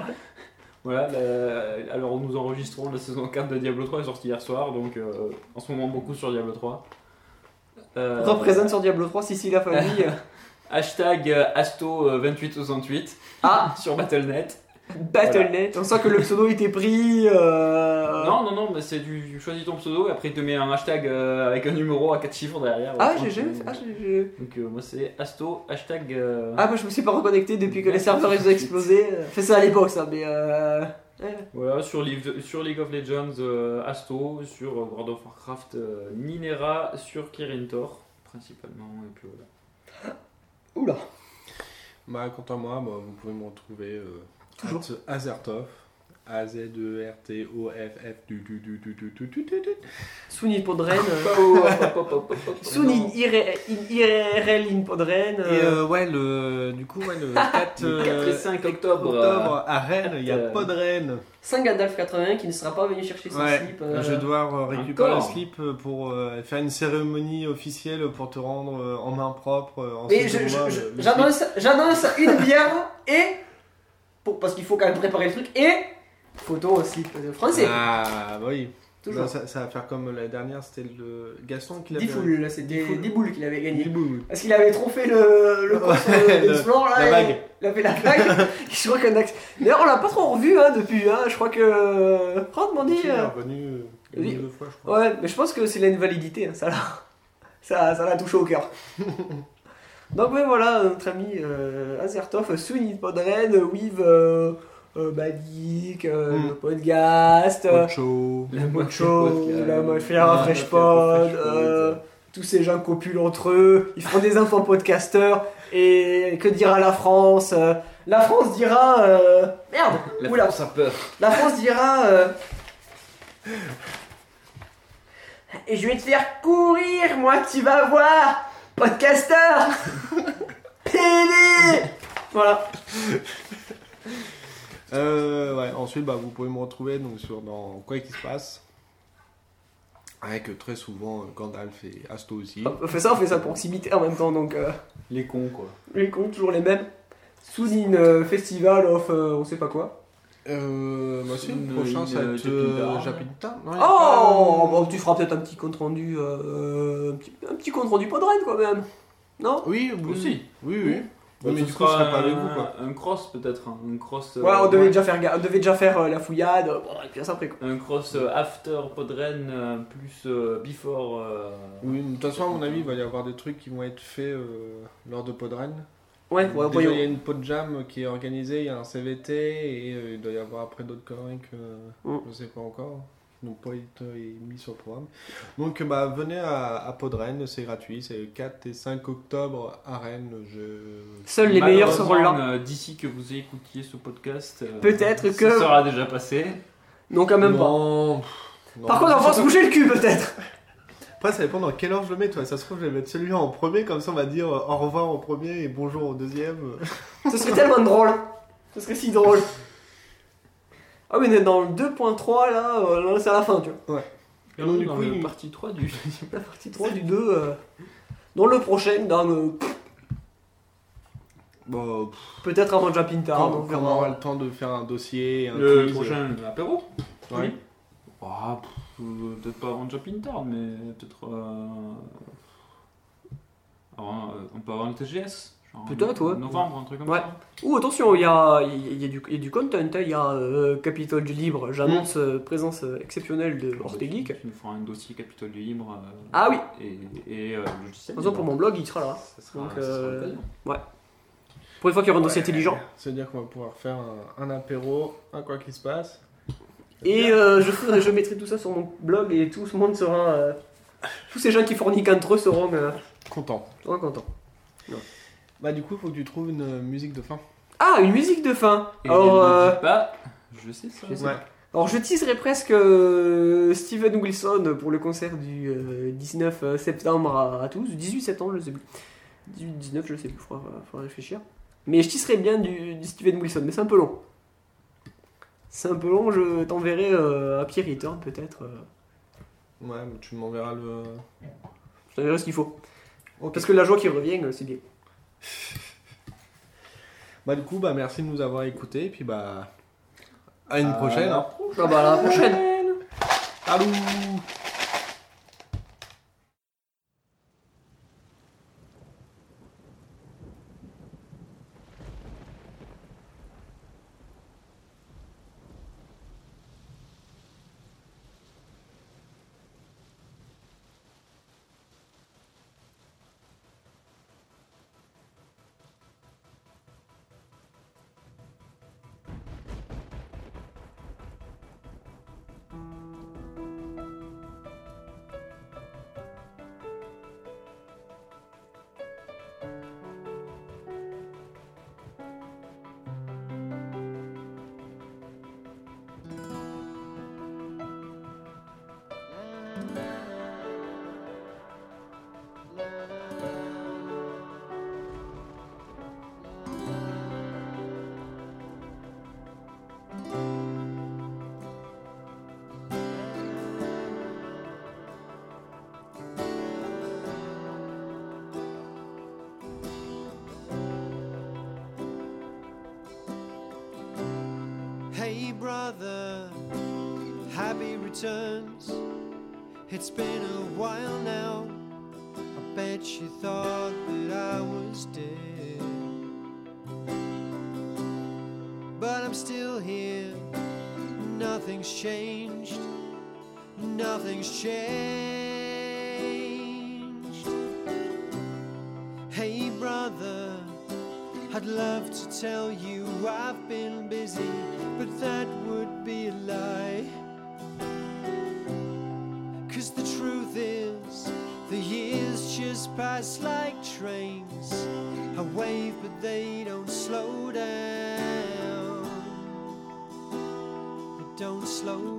Voilà, la- alors nous enregistrons la saison 4 de Diablo 3 est sortie hier soir, donc euh, en ce moment beaucoup sur Diablo 3. Euh, Représente sur Diablo 3, si si la famille. Hashtag euh, Asto2868 ah, sur Battle.net. Battle.net. On sent que le pseudo était pris. euh, Non, non, non, mais c'est du tu choisis ton pseudo et après il te met un hashtag euh, avec un numéro à 4 chiffres derrière. Ah, j'ai jamais fait. Ah, j'ai- Donc euh, moi c'est Asto, hashtag. euh, ah, moi je me suis pas reconnecté depuis que les serveurs ils ont explosé. Fait ça à l'époque, ça, mais. Euh... Voilà, sur, League- sur League of Legends, euh, Asto, sur euh, World of Warcraft, euh, Ninera, sur Kirin Tor, principalement, et puis voilà. Oula. Bah, quant à moi, bah, vous pouvez me retrouver euh, Toujours. At Azertov. A-Z-E-R-T-O-F-F du du du du du du du du du. Souni Podren. euh, Souni. IRL in Podren. Et euh, euh, ouais, le, du coup, ouais, le 4, Le 4 et 5 octobre, octobre à Rennes, il y a euh, pas de Rennes. Singandalf 81 qui ne sera pas venu chercher son Ouais, slip. euh, je dois euh, récupérer le slip euh, pour euh, faire une cérémonie officielle pour te rendre euh, en main propre. euh, en Mais j'annonce une bière et. Pour, parce qu'il faut quand même préparer le truc et. Photo au slip de slip. français. Ah, bah oui. Toujours. Bah, ça, ça va faire comme l'année dernière, c'était le Gaston qui l'avait. Diffoul, là, c'est des, Diffoul. des boules qu'il avait gagné. Diffoul. Parce qu'il avait trop fait le, le course Ouais, de là. la vague. Il a fait la vague. je crois qu'un axe. D'ailleurs, on l'a pas trop revu hein, depuis. Hein. Je crois que. Franck m'en dit. Il est euh, revenu euh, une oui. ou deux fois, je crois. Ouais, mais je pense que c'est l'invalidité. Hein. Ça l'a ça, ça l'a touché au cœur. Donc, ouais, voilà, notre ami euh, Azertov, Sunny Podren, Weave, euh, euh, Badik, euh, Mm. le podcast. euh, Ocho. La moitié Show, podcast. la mafia La Fresh mafia Pod, Fresh Pod, euh, tous ces gens copulent entre eux, ils feront des enfants podcasteurs, et que dira la France euh, La France dira. euh, merde La Oula France a peur. La France dira. euh, et je vais te faire courir, moi, tu vas voir Podcasteur PD Voilà. Euh, ouais, ensuite, bah, vous pouvez me retrouver donc, sur, dans Quoi qui se passe. Avec euh, très souvent euh, Gandalf et Asto aussi. On fait ça, on fait ça pour s'imiter en même temps, donc. euh, Les cons, quoi. Les comptes, toujours les mêmes. Soudine euh, Festival of euh, on sait pas quoi. Euh, bah, si, Une- le prochain, une, ça va être Japinta. euh. Non, Oh pas, euh, bon, Tu feras peut-être un petit compte rendu. euh, un, petit, un petit compte rendu Podren quand même. Non? Oui, oui. Aussi. Oui, oui. Bah, mais du coup, serait pas avec un- vous, quoi. Un cross, peut-être. hein, Un cross. euh, Ouais, on devait déjà faire, ga- on devait déjà faire euh, la fouillade. Bon, et puis ça après quoi. Un cross euh, after Podren euh, plus euh, before. euh, Oui, de toute façon, à mon avis, il va y avoir des trucs qui vont être faits euh, lors de Podren. Ouais, ouais, Déjà, il y a une pod jam qui est organisée, il y a un CVT et euh, il doit y avoir après d'autres conneries que Mm. je sais pas encore. N'ont pas été mis sur le programme. Donc bah, venez à, à Podren, c'est gratuit, c'est le 4 et 5 octobre à Rennes. Je... Seuls les meilleurs seront là. Euh, D'ici que vous écoutiez ce podcast, euh, Peut-être ça que- sera déjà passé. Non, quand même pas. Non, Par contre, on va se bouger le cul peut-être. Après, ça dépend dans quelle heure je le mets, toi. Ça se trouve, je vais mettre celui-là en premier, comme ça on va dire au revoir au premier et bonjour au deuxième. Ce serait tellement drôle. Ce serait si drôle. Ah oui, on est dans le 2.3 là, euh, là c'est à la fin, tu vois. Et donc, du dans coup, la il- partie 3 du. La partie 3 du 2. euh, dans le prochain, dans le... Bon, pff, peut-être avant Jumping Town, quand, on quand on aura le temps de faire un dossier, un Le quiz, prochain apéro euh, ouais. Ah, pff, euh, Peut-être pas avant Jumping Town, mais peut-être. euh, avant, euh, on peut avoir le TGS Peut-être, ouais. Novembre, un truc comme Ouais. ça. Ouh, attention, il y a, il y, a du- il y a du content, hein. il y a euh, Capitole du Libre, j'annonce euh, présence euh, exceptionnelle de Ortegeek. Tu nous feras un dossier Capitole du Libre. euh, Ah oui, Et, et euh, logiciel. par exemple pour mon blog, il sera là. Ça sera, Donc, ça sera l'occasion. Pour une fois qu'il y aura un dossier intelligent. C'est-à-dire qu'on va pouvoir faire un, un apéro, un quoi qu'il se passe. Et euh, je, ferai- je mettrai tout ça sur mon blog et tout le monde sera. euh, tous ces gens qui fourniquent entre eux seront, euh, Content. seront contents. Bah, du coup, il faut que tu trouves une euh, musique de fin. Ah, une musique de fin Et Alors, ne euh, dis pas, je sais ça. je sais. Ouais. alors je teaserai presque euh, Steven Wilson pour le concert du euh, 19 septembre à, à Toulouse, 18 septembre, je sais plus. 18, 19, je sais plus, faudra, faudra réfléchir. Mais je teaserai bien du, du Steven Wilson, mais c'est un peu long. C'est un peu long, je t'enverrai euh, à Pierre Return peut-être. Ouais, mais tu m'enverras le. je t'enverrai ce qu'il faut. Parce que la joie qui revient, c'est bien. Bah, du coup, bah, merci de nous avoir écoutés. Et puis, bah. À une prochaine. Hein. Ah bah à la prochaine Allô love to tell you I've been busy, but that would be a lie. Cause the truth is, the years just pass like trains. I wave, but they don't slow down. They don't slow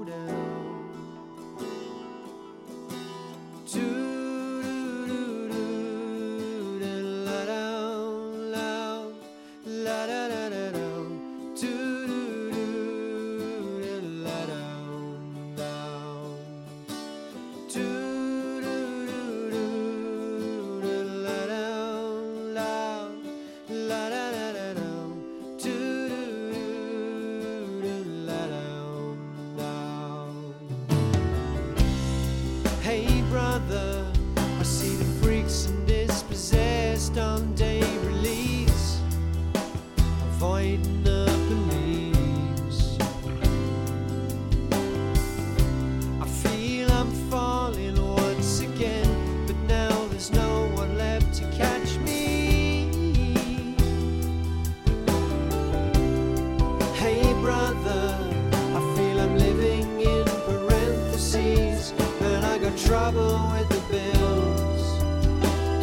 trouble with the bills.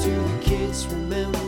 Do the kids remember